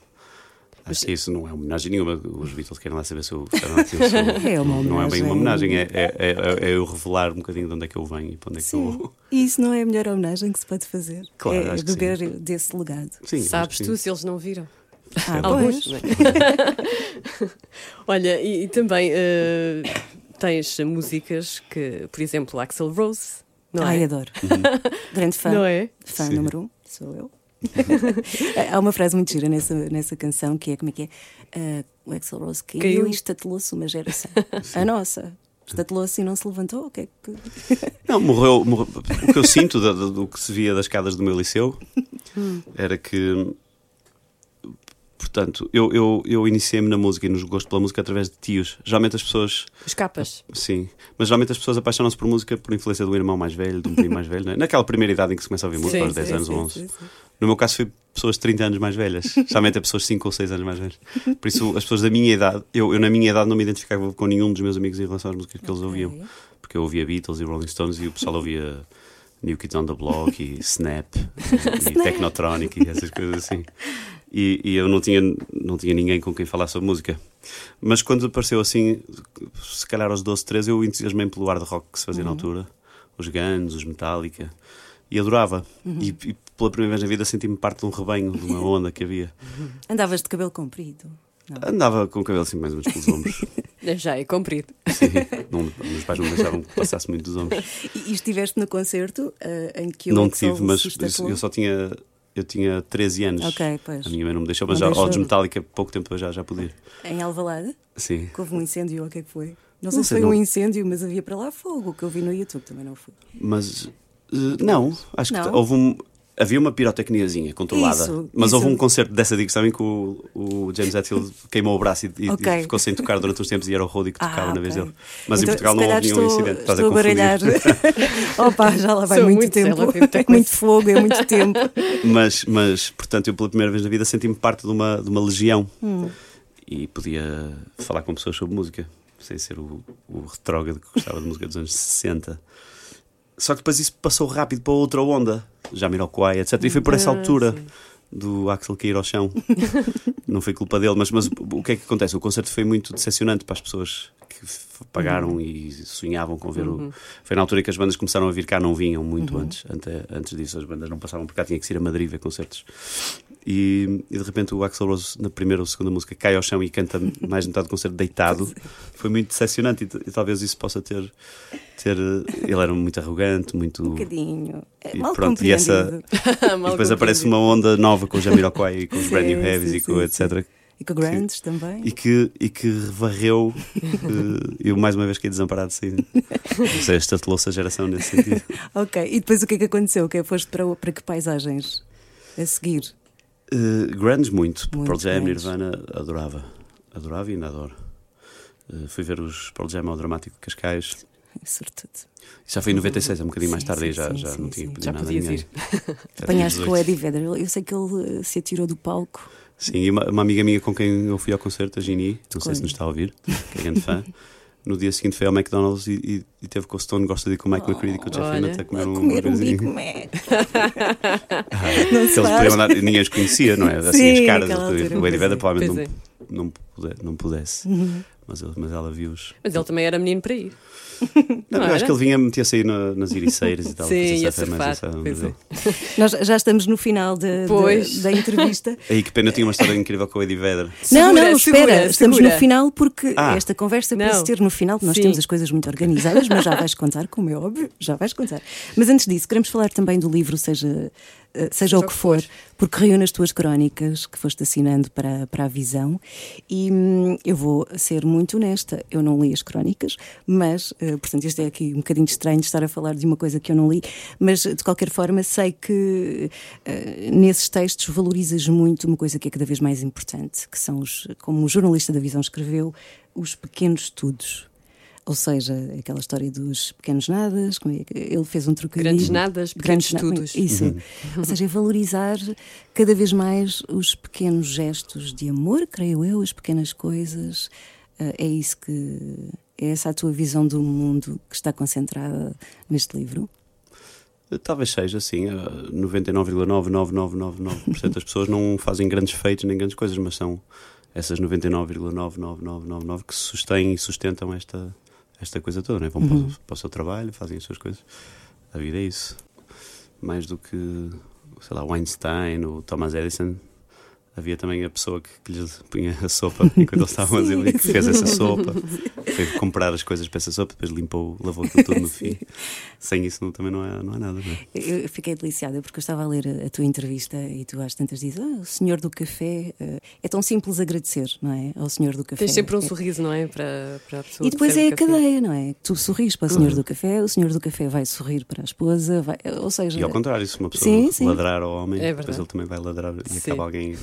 [SPEAKER 7] Acho que isso não é homenagem nenhuma. Os Beatles querem lá saber se eu, se eu eu <laughs> sou.
[SPEAKER 3] É uma
[SPEAKER 7] Não é bem uma
[SPEAKER 3] homenagem.
[SPEAKER 7] homenagem, é, é, é, é eu revelar um bocadinho de onde é que eu venho e para onde é que eu
[SPEAKER 3] Sim.
[SPEAKER 7] vou.
[SPEAKER 3] E isso não é a melhor homenagem que se pode fazer.
[SPEAKER 7] Claro,
[SPEAKER 3] é beber desse legado.
[SPEAKER 7] Sim,
[SPEAKER 2] Sabes tu
[SPEAKER 7] sim.
[SPEAKER 2] se eles não viram?
[SPEAKER 3] Ah,
[SPEAKER 2] Alguns. é? <laughs> Olha, e, e também eh, tens músicas que, por exemplo, Axel Rose, não
[SPEAKER 3] Ai,
[SPEAKER 2] é?
[SPEAKER 3] adoro. <laughs> Grande fã.
[SPEAKER 2] Não é?
[SPEAKER 3] Fã
[SPEAKER 7] Sim.
[SPEAKER 3] número um, sou eu. <laughs> Há uma frase muito gira nessa, nessa canção que é como é que é? Ah, o Axel Rose caiu,
[SPEAKER 2] Caiu.
[SPEAKER 3] e estatelou-se uma geração. A nossa. Estatelou-se e não se levantou. O que é que.
[SPEAKER 7] Não, morreu, morreu- O que eu sinto da- do, que se via das escadas do meu liceu era que. Portanto, eu, eu, eu iniciei-me na música e no gosto pela música através de tios. Geralmente as pessoas.
[SPEAKER 2] Os capas.
[SPEAKER 7] Sim, mas geralmente as pessoas apaixonam-se por música por influência do irmão mais velho, de um primo mais velho, né? naquela primeira idade em que se começa a ouvir música, aos 10
[SPEAKER 2] sim,
[SPEAKER 7] anos ou 11.
[SPEAKER 3] sim, sim.
[SPEAKER 7] No meu caso foi pessoas de 30 anos mais velhas. Geralmente é pessoas de 5 ou 6 anos mais velhas. Por isso, as pessoas da minha idade, eu, eu na minha idade não me identificava com nenhum dos meus amigos em relação às músicas que eles ouviam. Porque eu ouvia Beatles e Rolling Stones e o pessoal ouvia New Kids on the Block e Snap <laughs> e, e Technotronic e essas coisas assim. E, e eu não tinha, não tinha ninguém com quem falar sobre música. Mas quando apareceu assim, se calhar aos 12, 13, eu entusiasmei pelo hard rock que se fazia na altura. Os Guns, os Metallica. E adorava. E, e pela primeira vez na vida senti-me parte de um rebanho, de uma <laughs> onda que havia.
[SPEAKER 3] Andavas de cabelo comprido. Não.
[SPEAKER 7] Andava com o cabelo assim mais ou menos pelos ombros. <laughs>
[SPEAKER 2] Já é comprido.
[SPEAKER 7] Sim, não, meus pais não deixavam que passasse muito dos ombros. <laughs>
[SPEAKER 3] E, e estiveste no concerto ah, em que o
[SPEAKER 7] não tive, mas eu só tinha. Eu tinha 13 anos.
[SPEAKER 3] Ok, pois.
[SPEAKER 7] A minha mãe não me deixou, mas
[SPEAKER 3] Não
[SPEAKER 7] já,
[SPEAKER 3] deixou.
[SPEAKER 7] ao Metallica, pouco tempo já, já podia.
[SPEAKER 3] Em Alvalade?
[SPEAKER 7] Sim.
[SPEAKER 3] Que houve um incêndio ou o que é que foi? Não sei
[SPEAKER 7] Não
[SPEAKER 3] se foi
[SPEAKER 7] não.
[SPEAKER 3] um incêndio, mas havia para lá fogo, que eu vi no YouTube, também não foi.
[SPEAKER 7] Mas eh, não, acho que houve um. Havia uma pirotecniazinha controlada,
[SPEAKER 3] Isso,
[SPEAKER 7] mas
[SPEAKER 3] isso.
[SPEAKER 7] houve um concerto dessa digressão em que o, o James Hetfield queimou o braço e, e-
[SPEAKER 3] Ok.
[SPEAKER 7] e ficou sem tocar durante uns tempos e era o Roddy que tocava
[SPEAKER 3] Ah,
[SPEAKER 7] na vez
[SPEAKER 3] ok.
[SPEAKER 7] dele. Mas
[SPEAKER 3] Então,
[SPEAKER 7] em Portugal não houve nenhum
[SPEAKER 3] estou,
[SPEAKER 7] incidente. Estás a
[SPEAKER 3] estou a baralhar.
[SPEAKER 7] confundir. <laughs>
[SPEAKER 3] Opa, já lá vai
[SPEAKER 2] Sou
[SPEAKER 3] muito
[SPEAKER 2] muito,
[SPEAKER 3] tempo. É muito fogo, é muito tempo. <laughs>
[SPEAKER 7] mas, mas, portanto, eu pela primeira vez na vida senti-me parte de uma, de uma legião
[SPEAKER 3] Hum.
[SPEAKER 7] e podia falar com pessoas sobre música, sem ser o, o retrógrado que gostava de música dos anos 60. Só que depois isso passou rápido para outra onda, Jamiroquai, etc. E foi por essa
[SPEAKER 2] Ah,
[SPEAKER 7] altura do Axel cair ao chão. <laughs> Não foi culpa dele, mas, mas o que é que acontece? O concerto foi muito decepcionante para as pessoas que pagaram e sonhavam com ver o. Foi na altura que as bandas começaram a vir cá, não vinham muito antes. Ante- Antes disso, as bandas não passavam por cá, tinha que ir a Madrid ver concertos. E, e de repente o Axel Rose, na primeira ou segunda música, cai ao chão e canta mais de metade do concerto deitado. <laughs> Foi muito decepcionante e, e talvez isso possa ter. ter ele era muito arrogante, muito.
[SPEAKER 3] Um bocadinho. É
[SPEAKER 7] E
[SPEAKER 3] mal
[SPEAKER 7] pronto, e essa-. <laughs> E depois aparece uma onda nova com o Jamiroquai e com os Brand New
[SPEAKER 3] Sim,
[SPEAKER 7] Heavies
[SPEAKER 3] sim,
[SPEAKER 7] e com
[SPEAKER 3] sim,
[SPEAKER 7] etc.
[SPEAKER 3] E com grandes também.
[SPEAKER 7] E que, e que varreu. eh, eu mais uma vez fiquei desamparado sem. Não sei, estatelou-se a geração nesse sentido. <laughs>
[SPEAKER 3] Ok, e depois o que é que aconteceu? Que foste para, o- para que paisagens a seguir?
[SPEAKER 7] Uh, grandes, muito.
[SPEAKER 3] Muito
[SPEAKER 7] Pearl Jam,
[SPEAKER 3] grandes.
[SPEAKER 7] Nirvana, adorava. Adorava e ainda adoro. Uh, fui ver os Pearl Jam ao Dramático de Cascais. <laughs> Isso já foi em 96, é um bocadinho mais
[SPEAKER 3] Sim,
[SPEAKER 7] tarde
[SPEAKER 3] sim,
[SPEAKER 7] já,
[SPEAKER 3] sim,
[SPEAKER 7] já não tinha pedido
[SPEAKER 2] Já
[SPEAKER 7] nada a ninguém. <laughs> <laughs>
[SPEAKER 3] Apanhaste com o
[SPEAKER 7] 18.
[SPEAKER 3] Eddie Vedder. Eu sei que ele eh, se atirou do palco.
[SPEAKER 7] Sim, e uma, uma amiga minha com quem eu fui ao concerto, a Gini, não sei se nos está a ouvir, que é grande fã. No dia seguinte foi ao McDonald's e, e, e teve com o Stone, gosta de ir com o Mike McCready e com o Jeff. Lynne até comer
[SPEAKER 3] A
[SPEAKER 7] um
[SPEAKER 3] comer um. Big Mac. <laughs>
[SPEAKER 7] Ah,
[SPEAKER 3] Não
[SPEAKER 7] eles podiam andar, ninguém os conhecia, não é? Assim
[SPEAKER 3] Sim,
[SPEAKER 7] as caras.
[SPEAKER 3] altura,
[SPEAKER 7] o Eddie
[SPEAKER 3] é.
[SPEAKER 7] Vedder provavelmente
[SPEAKER 2] Pois
[SPEAKER 7] não, não, puder- não pudesse,
[SPEAKER 3] Uhum.
[SPEAKER 7] mas, ele- mas ela viu-os.
[SPEAKER 2] Mas ele também era menino para ir.
[SPEAKER 7] Não, eu acho que ele vinha meter-se aí na- nas iriceiras e tal.
[SPEAKER 2] Sim,
[SPEAKER 7] portanto,
[SPEAKER 2] ia surfar, é. <laughs>
[SPEAKER 3] Nós já estamos no final da- da-
[SPEAKER 2] Pois.
[SPEAKER 3] da entrevista. <laughs>
[SPEAKER 7] Aí que pena, eu tinha uma história incrível com o Eddie Vedder.
[SPEAKER 3] não,
[SPEAKER 2] Segura,
[SPEAKER 3] não, espera,
[SPEAKER 2] segura,
[SPEAKER 3] estamos
[SPEAKER 2] segura.
[SPEAKER 3] no final porque
[SPEAKER 7] Ah.
[SPEAKER 3] esta conversa
[SPEAKER 2] Não.
[SPEAKER 3] parece ter no final, nós
[SPEAKER 2] Sim.
[SPEAKER 3] temos as coisas muito organizadas, mas já vais contar, como é óbvio, já vais contar. Mas antes disso, queremos falar também do livro, seja, eh, seja o que for, porque reúne as tuas crónicas que foste assinando para, para a visão. E hum, eu vou ser muito honesta, eu não li as crónicas, mas, eh, portanto, isto é aqui um bocadinho estranho de estar a falar de uma coisa que eu não li, mas de qualquer forma sei que eh, nesses textos valorizas muito uma coisa que é cada vez mais importante, que são os, como o jornalista da visão escreveu, os pequenos estudos. Ou seja, aquela história dos pequenos nadas, como é ele fez um trocadilho.
[SPEAKER 2] Grandes nadas, pequenos
[SPEAKER 3] na-
[SPEAKER 2] estudos.
[SPEAKER 3] Isso. Ou seja, é valorizar cada vez mais os pequenos gestos de amor, creio eu, as pequenas coisas. Eh, É isso que. É essa a tua visão do mundo que está concentrada neste livro?
[SPEAKER 7] Talvez seja assim, eh, 99,99999% das pessoas não fazem grandes feitos nem grandes coisas, mas são essas 99,99999 que sustêm e sustentam esta, esta coisa toda, né? vão para, o, para o seu trabalho, fazem as suas coisas. A vida é isso. Mais do que, sei lá, o Einstein ou Thomas Edison. Havia também a pessoa que, que lhes punha a sopa <laughs> enquanto eles estavam a dizer que fez essa sopa, <laughs> foi comprar as coisas para essa sopa, depois limpou, lavou aquilo tudo no <laughs> fim. Sem isso não, também não é, não é nada. Não é?
[SPEAKER 3] Eu fiquei deliciada porque eu estava a ler a, tua entrevista e tu às tantas dizes: ah, o senhor do café. eh, é tão simples agradecer, não é? Ao senhor do café.
[SPEAKER 2] Tens sempre um
[SPEAKER 3] É-
[SPEAKER 2] sorriso, não é? Para, para a pessoa.
[SPEAKER 3] E depois é a cadeia, não é? Tu sorris para o senhor do café, o senhor do café vai sorrir para a esposa, vai- ou seja.
[SPEAKER 7] E ao contrário, se uma pessoa
[SPEAKER 3] Sim, sim.
[SPEAKER 7] ladrar ao homem,
[SPEAKER 2] É
[SPEAKER 7] depois ele também vai ladrar e
[SPEAKER 2] Sim.
[SPEAKER 7] acaba alguém.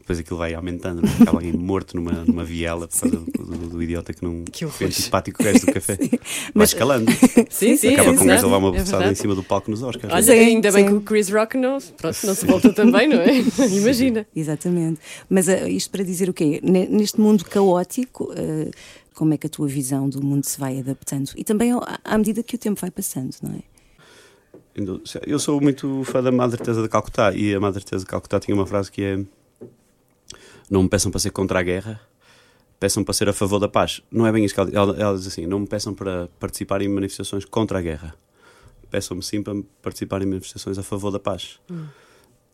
[SPEAKER 7] Depois aquilo vai aumentando, não é? acaba alguém morto numa, numa viela por causa do, do- do idiota que não
[SPEAKER 2] Que
[SPEAKER 7] foi antipático gajo do café. <laughs> Vai
[SPEAKER 3] Mas-
[SPEAKER 7] escalando. <laughs>
[SPEAKER 2] Sim, sim.
[SPEAKER 7] acaba
[SPEAKER 2] é
[SPEAKER 7] com o gajo a levar uma
[SPEAKER 2] verdade, é
[SPEAKER 7] bofetada em cima do palco nos Oscars.
[SPEAKER 2] Olha,
[SPEAKER 3] Sim,
[SPEAKER 2] ainda bem
[SPEAKER 3] sim.
[SPEAKER 2] que o Chris Rock não, pronto, não se volta também, não é? <laughs> Imagina.
[SPEAKER 3] Exatamente. Mas ah, isto para dizer o quê? Ne- Neste mundo caótico, ah, como é que a tua visão do mundo se vai adaptando? E também à medida que o tempo vai passando, não é?
[SPEAKER 7] Eu sou muito fã da Madre Teresa de Calcutá e a Madre Teresa de Calcutá tinha uma frase que é: Não me peçam para ser contra a guerra, peçam para ser a favor da paz. Não é bem isso que ela, ela, ela diz assim: Não me peçam para participar em manifestações contra a guerra, peçam-me sim para participar em manifestações a favor da paz.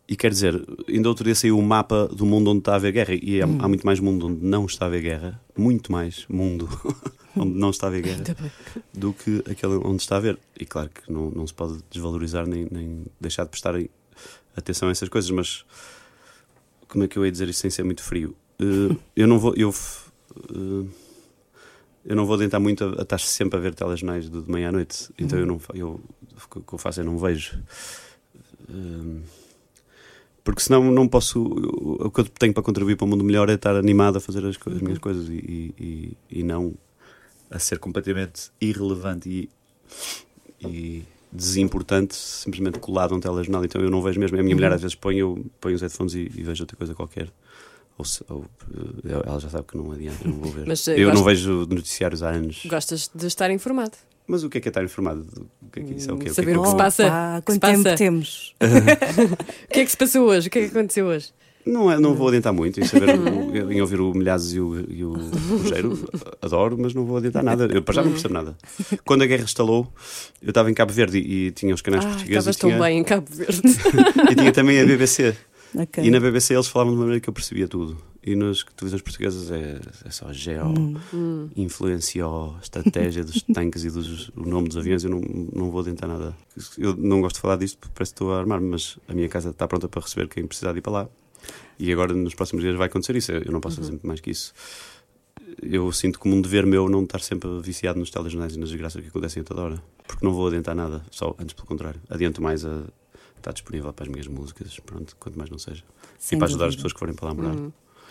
[SPEAKER 7] E quer dizer, ainda outro dia saiu o mapa do mundo onde está a haver guerra, e há, há muito mais mundo onde não está a haver guerra, muito mais mundo <laughs> onde não está a haver guerra do que aquele onde está a haver. E claro que não, não se pode desvalorizar nem, nem deixar de prestar atenção a essas coisas, mas como é que eu ia dizer isto sem ser muito frio? Eh, <laughs> eu não vou. Eu, eh, eu não vou adentrar muito a, a estar sempre a ver telejornais de, de manhã à noite. Então eu não eu, o que eu faço é não vejo. Eh, porque senão não posso. O que eu tenho para contribuir para o mundo melhor é estar animado a fazer as, as minhas coisas e, e, e, não a ser completamente irrelevante e, e desimportante, simplesmente colado a um telejornal. Então eu não vejo mesmo. A minha mulher às vezes põe, eu ponho os headphones e, e vejo outra coisa qualquer. Ou, ou, eh, ela já sabe que não adianta, eu não vou ver.
[SPEAKER 2] Mas, eh,
[SPEAKER 7] eu não vejo noticiários há anos.
[SPEAKER 2] Gostas de estar informado.
[SPEAKER 7] Mas o que é que é estar informado? O que é que isso é? O que é, o que é
[SPEAKER 2] Saber
[SPEAKER 7] que
[SPEAKER 2] o que se passa. Que
[SPEAKER 3] quanto
[SPEAKER 2] se passa?
[SPEAKER 3] tempo temos? <laughs>
[SPEAKER 2] O que é que se passou hoje? O que é que aconteceu hoje?
[SPEAKER 7] Não, é- não vou adiantar muito em, saber, o- em ouvir o Milhazes e o, e o Rogério. Adoro, mas não vou adiantar nada. Eu para já não percebo nada. Quando a guerra estalou, eu estava em Cabo Verde e, e tinha os canais
[SPEAKER 2] Ah,
[SPEAKER 7] portugueses
[SPEAKER 2] estavas tão
[SPEAKER 7] tinha,
[SPEAKER 2] bem em Cabo Verde. <laughs>
[SPEAKER 7] e tinha também a BBC. <laughs>
[SPEAKER 3] Ok.
[SPEAKER 7] E na BBC eles falavam de uma maneira que eu percebia tudo. E nas televisões portuguesas é, é só geo,
[SPEAKER 2] Hum.
[SPEAKER 7] influenciou, estratégia dos <laughs> tanques e dos, o nome dos aviões. Eu não, não vou adiantar nada. Eu não gosto de falar disto porque parece que estou a armar-me, mas a minha casa está pronta para receber quem precisar de ir para lá. E agora, nos próximos dias, vai acontecer isso. Eu não posso fazer muito mais que isso. Eu sinto como um dever meu não estar sempre viciado nos telejornais e nas desgraças que acontecem a toda hora. Porque não vou adiantar nada, só antes pelo contrário. Adianto mais a estar disponível para as minhas músicas, pronto, quanto mais não seja.
[SPEAKER 3] Sem
[SPEAKER 7] e para ajudar as
[SPEAKER 3] dúvida.
[SPEAKER 7] pessoas que forem para lá morar.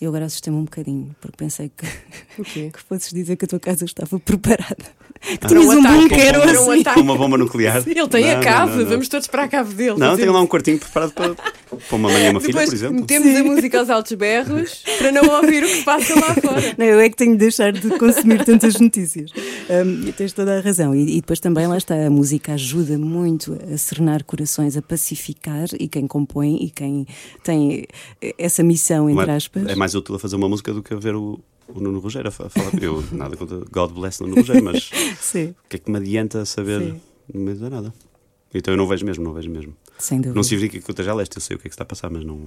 [SPEAKER 3] Eu agora assustei-me um bocadinho, porque pensei que, <laughs> que fosses dizer que a tua casa estava preparada. Que
[SPEAKER 2] Para
[SPEAKER 3] tinhas
[SPEAKER 2] um
[SPEAKER 3] um
[SPEAKER 2] ataque,
[SPEAKER 3] bunker ou
[SPEAKER 2] um
[SPEAKER 3] assim.
[SPEAKER 2] ataque.
[SPEAKER 7] Com uma bomba nuclear.
[SPEAKER 2] Ele tem
[SPEAKER 7] Não,
[SPEAKER 2] a cave,
[SPEAKER 7] não, não.
[SPEAKER 2] vamos todos para a cave dele.
[SPEAKER 7] Não, tem lá um quartinho preparado para, para uma mãe e uma filha,
[SPEAKER 2] Depois
[SPEAKER 7] por exemplo.
[SPEAKER 2] metemos a música aos altos berros para não ouvir o que passa lá fora.
[SPEAKER 3] Não, eu é que tenho de deixar de consumir tantas notícias. Um, e tens toda a razão. E, e depois também lá está, a música ajuda muito a serenar corações, a pacificar, e quem compõe e quem tem essa missão, entre aspas.
[SPEAKER 7] É mais útil a fazer uma música do que a ver o, o Nuno Rogério a fa- a falar. Eu nada contra God bless Nuno Rogério, mas <laughs> o que é que me adianta saber?
[SPEAKER 2] Sim.
[SPEAKER 7] Não me adianta nada. Então eu não vejo mesmo, não vejo mesmo.
[SPEAKER 3] sem dúvida.
[SPEAKER 7] Não significa que eu esteja a leste, eu sei o que é que está a passar, mas não,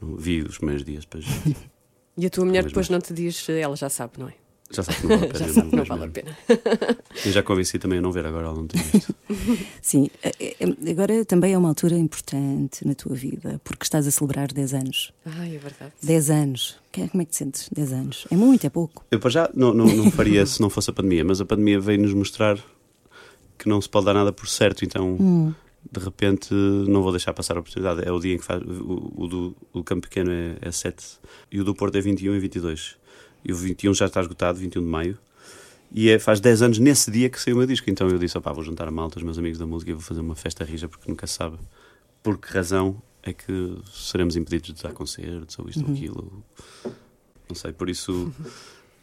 [SPEAKER 7] não vi os primeiros dias. Depois <laughs>
[SPEAKER 2] E a tua mulher depois
[SPEAKER 7] mais.
[SPEAKER 2] não te diz, ela já sabe, não é?
[SPEAKER 7] Já sabe que não vale a <laughs> pena.
[SPEAKER 2] Já
[SPEAKER 7] eu
[SPEAKER 2] sabe que não
[SPEAKER 7] vejo
[SPEAKER 2] vale a pena.
[SPEAKER 7] Eu já convenci também a não ver agora, não tem visto.
[SPEAKER 3] Sim, eh, eh, agora também é uma altura importante na tua vida, porque estás a celebrar 10 anos.
[SPEAKER 2] Ai, é verdade.
[SPEAKER 3] 10 anos. Que- Como é que te sentes? 10 anos. É muito, é pouco.
[SPEAKER 7] Eu para já não, não, não faria se não fosse a pandemia, mas a pandemia veio-nos mostrar que não se pode dar nada por certo, então de repente não vou deixar passar a oportunidade. É o dia em que faz. O, o do o Campo Pequeno é, é 7 e o do Porto é 21 e 22. E o 21 já está esgotado, 21 de maio. E é, faz 10 anos nesse dia que saiu o meu disco. Então eu disse: opá, vou juntar a malta, os meus amigos da música e vou fazer uma festa rija, porque nunca se sabe por que razão é que seremos impedidos de dar concertos ou isto ou aquilo. Não sei, por isso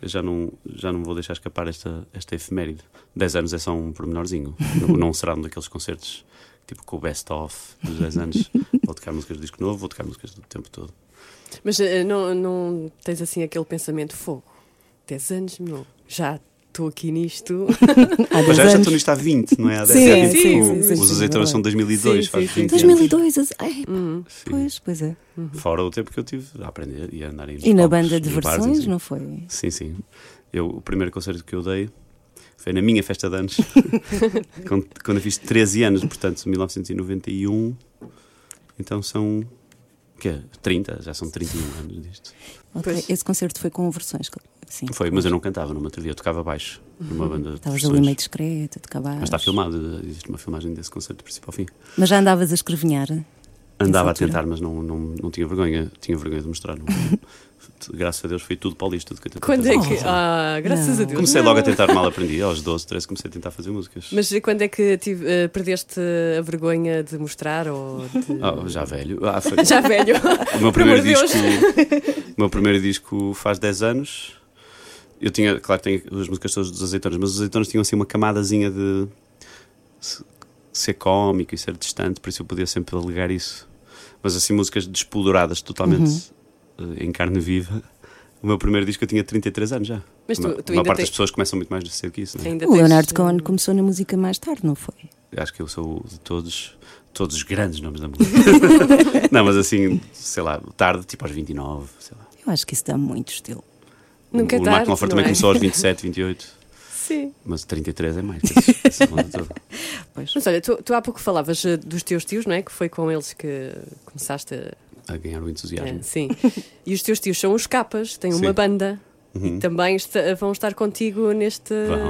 [SPEAKER 7] já não, já não vou deixar escapar esta, esta efeméride. 10 anos é só um pormenorzinho. não, não será um daqueles concertos tipo com o best-of dos 10 anos. <laughs> vou tocar músicas do disco novo, vou tocar músicas do tempo todo.
[SPEAKER 2] Mas eh, não, não tens assim aquele pensamento fogo? 10 anos, meu, já estou aqui nisto. <laughs>
[SPEAKER 3] Há
[SPEAKER 7] Mas
[SPEAKER 3] 10
[SPEAKER 7] já, já
[SPEAKER 3] anos.
[SPEAKER 7] estou nisto há 20, não é? Há 10
[SPEAKER 3] Sim,
[SPEAKER 7] anos.
[SPEAKER 2] sim,
[SPEAKER 7] Tipo,
[SPEAKER 2] sim, sim,
[SPEAKER 7] Os azeitonas
[SPEAKER 3] sim,
[SPEAKER 7] são de 2002,
[SPEAKER 2] sim,
[SPEAKER 7] faz
[SPEAKER 2] sim,
[SPEAKER 7] 20
[SPEAKER 2] sim.
[SPEAKER 7] anos.
[SPEAKER 3] 2002, as- ai,
[SPEAKER 7] Sim.
[SPEAKER 3] pois, pois é.
[SPEAKER 7] Fora o tempo que eu tive a aprender e a andar em
[SPEAKER 3] E na
[SPEAKER 7] palcos,
[SPEAKER 3] banda de versões,
[SPEAKER 7] assim.
[SPEAKER 3] não foi?
[SPEAKER 7] Sim, sim. Eu, o primeiro concerto que eu dei foi na minha festa de anos, <laughs> quando, quando eu fiz 13 anos, portanto, 1991. Então são. O quê? 30? Já são 31 anos disto.
[SPEAKER 3] Ok,
[SPEAKER 2] Pois.
[SPEAKER 3] Esse concerto foi com versões. Sim.
[SPEAKER 7] Foi, mas eu não cantava, não me atrevia, eu tocava baixo numa banda de
[SPEAKER 3] Estavas ali meio discreta, tocavas.
[SPEAKER 7] Mas está filmado, existe uma filmagem desse concerto, do princípio ao fim.
[SPEAKER 3] Mas já andavas a escrevinhar?
[SPEAKER 7] Andava a tentar, mas não, não, não tinha vergonha. Tinha vergonha de mostrar. Não. <laughs> Graças a Deus foi tudo para o lixo. Tudo que
[SPEAKER 2] quando é
[SPEAKER 7] fazer.
[SPEAKER 2] que. Ah, graças
[SPEAKER 3] Não.
[SPEAKER 2] a Deus.
[SPEAKER 7] Comecei
[SPEAKER 2] não.
[SPEAKER 7] logo a tentar, mal aprendi. Aos 12, 13 comecei a tentar fazer músicas.
[SPEAKER 2] Mas quando é que tive, eh, perdeste a vergonha de mostrar? Ou de...
[SPEAKER 7] Oh, <laughs> já velho. Ah, foi- <laughs>
[SPEAKER 2] Já velho.
[SPEAKER 7] O meu primeiro
[SPEAKER 2] de
[SPEAKER 7] disco. o meu primeiro disco faz 10 anos. Eu tinha, claro, que tenho as músicas todas dos azeitonas, mas os azeitonas tinham assim uma camadazinha de se- ser cómico e ser distante, por isso eu podia sempre alegar isso. Mas assim, músicas despoldoradas totalmente
[SPEAKER 2] Uhum.
[SPEAKER 7] Eh, em carne viva. O meu primeiro disco eu tinha 33 anos já.
[SPEAKER 2] Mas tu-
[SPEAKER 7] Uma-
[SPEAKER 2] tu
[SPEAKER 7] uma parte
[SPEAKER 2] tens-
[SPEAKER 7] das pessoas começam muito mais cedo que isso, não é?
[SPEAKER 2] Ainda
[SPEAKER 3] O
[SPEAKER 2] tens,
[SPEAKER 3] Leonardo
[SPEAKER 2] eh,
[SPEAKER 3] Cohen começou na música mais tarde, não foi?
[SPEAKER 7] Acho que eu sou de todos, todos os grandes nomes da música. <laughs> não, mas assim, sei lá, tarde, tipo aos 29, sei lá.
[SPEAKER 3] Eu acho que isso dá muito estilo.
[SPEAKER 2] Nunca é
[SPEAKER 7] o
[SPEAKER 2] tarde,
[SPEAKER 7] Mark Knopfler
[SPEAKER 2] não
[SPEAKER 7] também
[SPEAKER 2] é?
[SPEAKER 7] começou aos <laughs> 27, 28.
[SPEAKER 2] Sim.
[SPEAKER 7] Mas 33 é mais. todo. <laughs>
[SPEAKER 2] Mas olha, tu, tu há pouco falavas eh, dos teus tios, não é? Que foi com eles que começaste a.
[SPEAKER 7] A ganhar o entusiasmo.
[SPEAKER 2] eh, sim. E os teus tios são os capas, têm uma
[SPEAKER 7] Sim.
[SPEAKER 2] banda.
[SPEAKER 7] Uhum.
[SPEAKER 2] E também vão estar contigo neste,
[SPEAKER 7] Vão.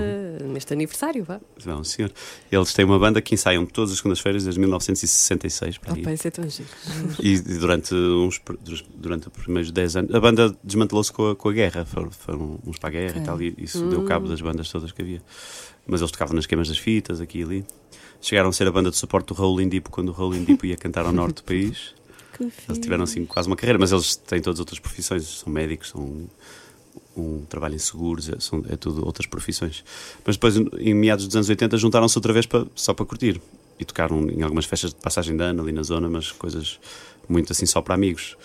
[SPEAKER 2] neste aniversário, vá.
[SPEAKER 7] Não, senhor. Eles têm uma banda que ensaiam todas as segundas-feiras desde 1966 para.
[SPEAKER 2] Opa, isso é tão giro.
[SPEAKER 7] E, e durante, uns, durante os primeiros 10 anos, a banda desmantelou-se com a, com a guerra. Foram, foram uns para a guerra e tal, e isso deu cabo das bandas todas que havia. Mas eles tocavam nas queimas das fitas, aqui e ali. Chegaram a ser a banda de suporte do Rolling Deep quando o Rolling Deep ia cantar ao norte do país. <laughs> Eles tiveram assim quase uma carreira, mas eles têm todas outras profissões, são médicos, são um trabalho em seguros, é, são, é tudo outras profissões. Mas depois, em meados dos anos 80, juntaram-se outra vez para, só para curtir. E tocaram em algumas festas de passagem de ano ali na zona, mas coisas muito assim só para amigos.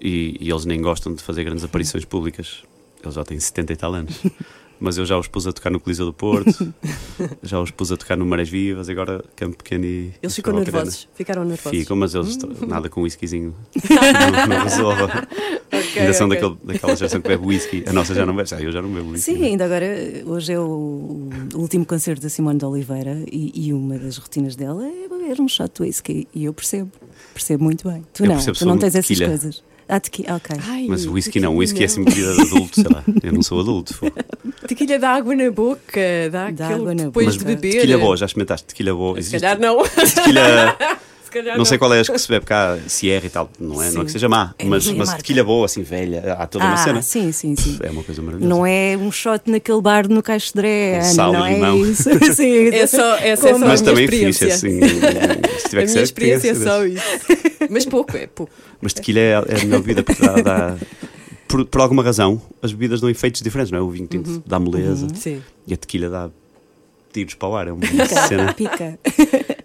[SPEAKER 7] E, e eles nem gostam de fazer grandes aparições públicas. Eles já têm 70 e tal anos. <laughs> Mas eu já os pus a tocar no Coliseu do Porto, <laughs> já os pus a tocar no Marés Vivas, agora Campo Pequeno e.
[SPEAKER 2] Eles ficam nervosos. Ficaram nervosos.
[SPEAKER 7] Ficam, mas eles tra- nada com whiskyzinho <laughs> não, não resolve.
[SPEAKER 2] Ok,
[SPEAKER 7] Ainda são daquele, daquela geração que bebe whisky. A noça já não bebe, já, eu já não bebo whisky.
[SPEAKER 3] Sim, ainda agora, hoje é o, o último concerto da Simone de Oliveira e, e uma das rotinas dela é beber um shot de whisky. E eu percebo, percebo muito bem. Tu
[SPEAKER 7] Eu
[SPEAKER 3] não,
[SPEAKER 7] percebo
[SPEAKER 3] tu não tens essas
[SPEAKER 7] tequila.
[SPEAKER 3] coisas. Ah, tequila, ok.
[SPEAKER 2] Ai,
[SPEAKER 7] Mas whisky não, whisky é assim bebida de adulto, sei lá. Eu não sou adulto. pô. <laughs>
[SPEAKER 2] Tequilha dá água na boca, dá,
[SPEAKER 3] Dá água na
[SPEAKER 2] depois
[SPEAKER 7] Mas
[SPEAKER 2] de beber.
[SPEAKER 7] tequila boa, já experimentaste tequila boa?
[SPEAKER 2] Se calhar não.
[SPEAKER 7] tequila, <laughs>
[SPEAKER 2] Se calhar
[SPEAKER 7] não sei qual é as que se bebe cá, Sierra e tal, não é? Não é que
[SPEAKER 3] Sim.
[SPEAKER 7] seja má,
[SPEAKER 3] É
[SPEAKER 7] mas,
[SPEAKER 3] a
[SPEAKER 7] mas
[SPEAKER 3] marca.
[SPEAKER 7] tequila boa, assim, velha, há toda uma
[SPEAKER 3] ah,
[SPEAKER 7] cena.
[SPEAKER 3] sim, sim, sim.
[SPEAKER 7] É uma coisa maravilhosa.
[SPEAKER 3] Não é um shot naquele bar no Caixo de Dré,
[SPEAKER 7] sal e
[SPEAKER 3] não é
[SPEAKER 7] limão.
[SPEAKER 3] isso. <laughs> sim, <laughs>
[SPEAKER 2] É só, essa é só
[SPEAKER 7] Mas
[SPEAKER 2] a minha
[SPEAKER 7] também fixe,
[SPEAKER 2] experiência.
[SPEAKER 7] assim. <laughs> Se tiver
[SPEAKER 2] a
[SPEAKER 7] que
[SPEAKER 2] minha
[SPEAKER 7] ser,
[SPEAKER 2] experiência é só isso. Mas pouco, é pouco.
[SPEAKER 7] Mas tequila é, é a melhor bebida porque dá. dá- por, por alguma razão, as bebidas dão efeitos diferentes, não é? O vinho tinto
[SPEAKER 2] Uhum.
[SPEAKER 7] dá moleza
[SPEAKER 2] Sim.
[SPEAKER 7] e a tequila dá tiros para o ar. É uma
[SPEAKER 3] Pica,
[SPEAKER 7] cena.
[SPEAKER 3] pica.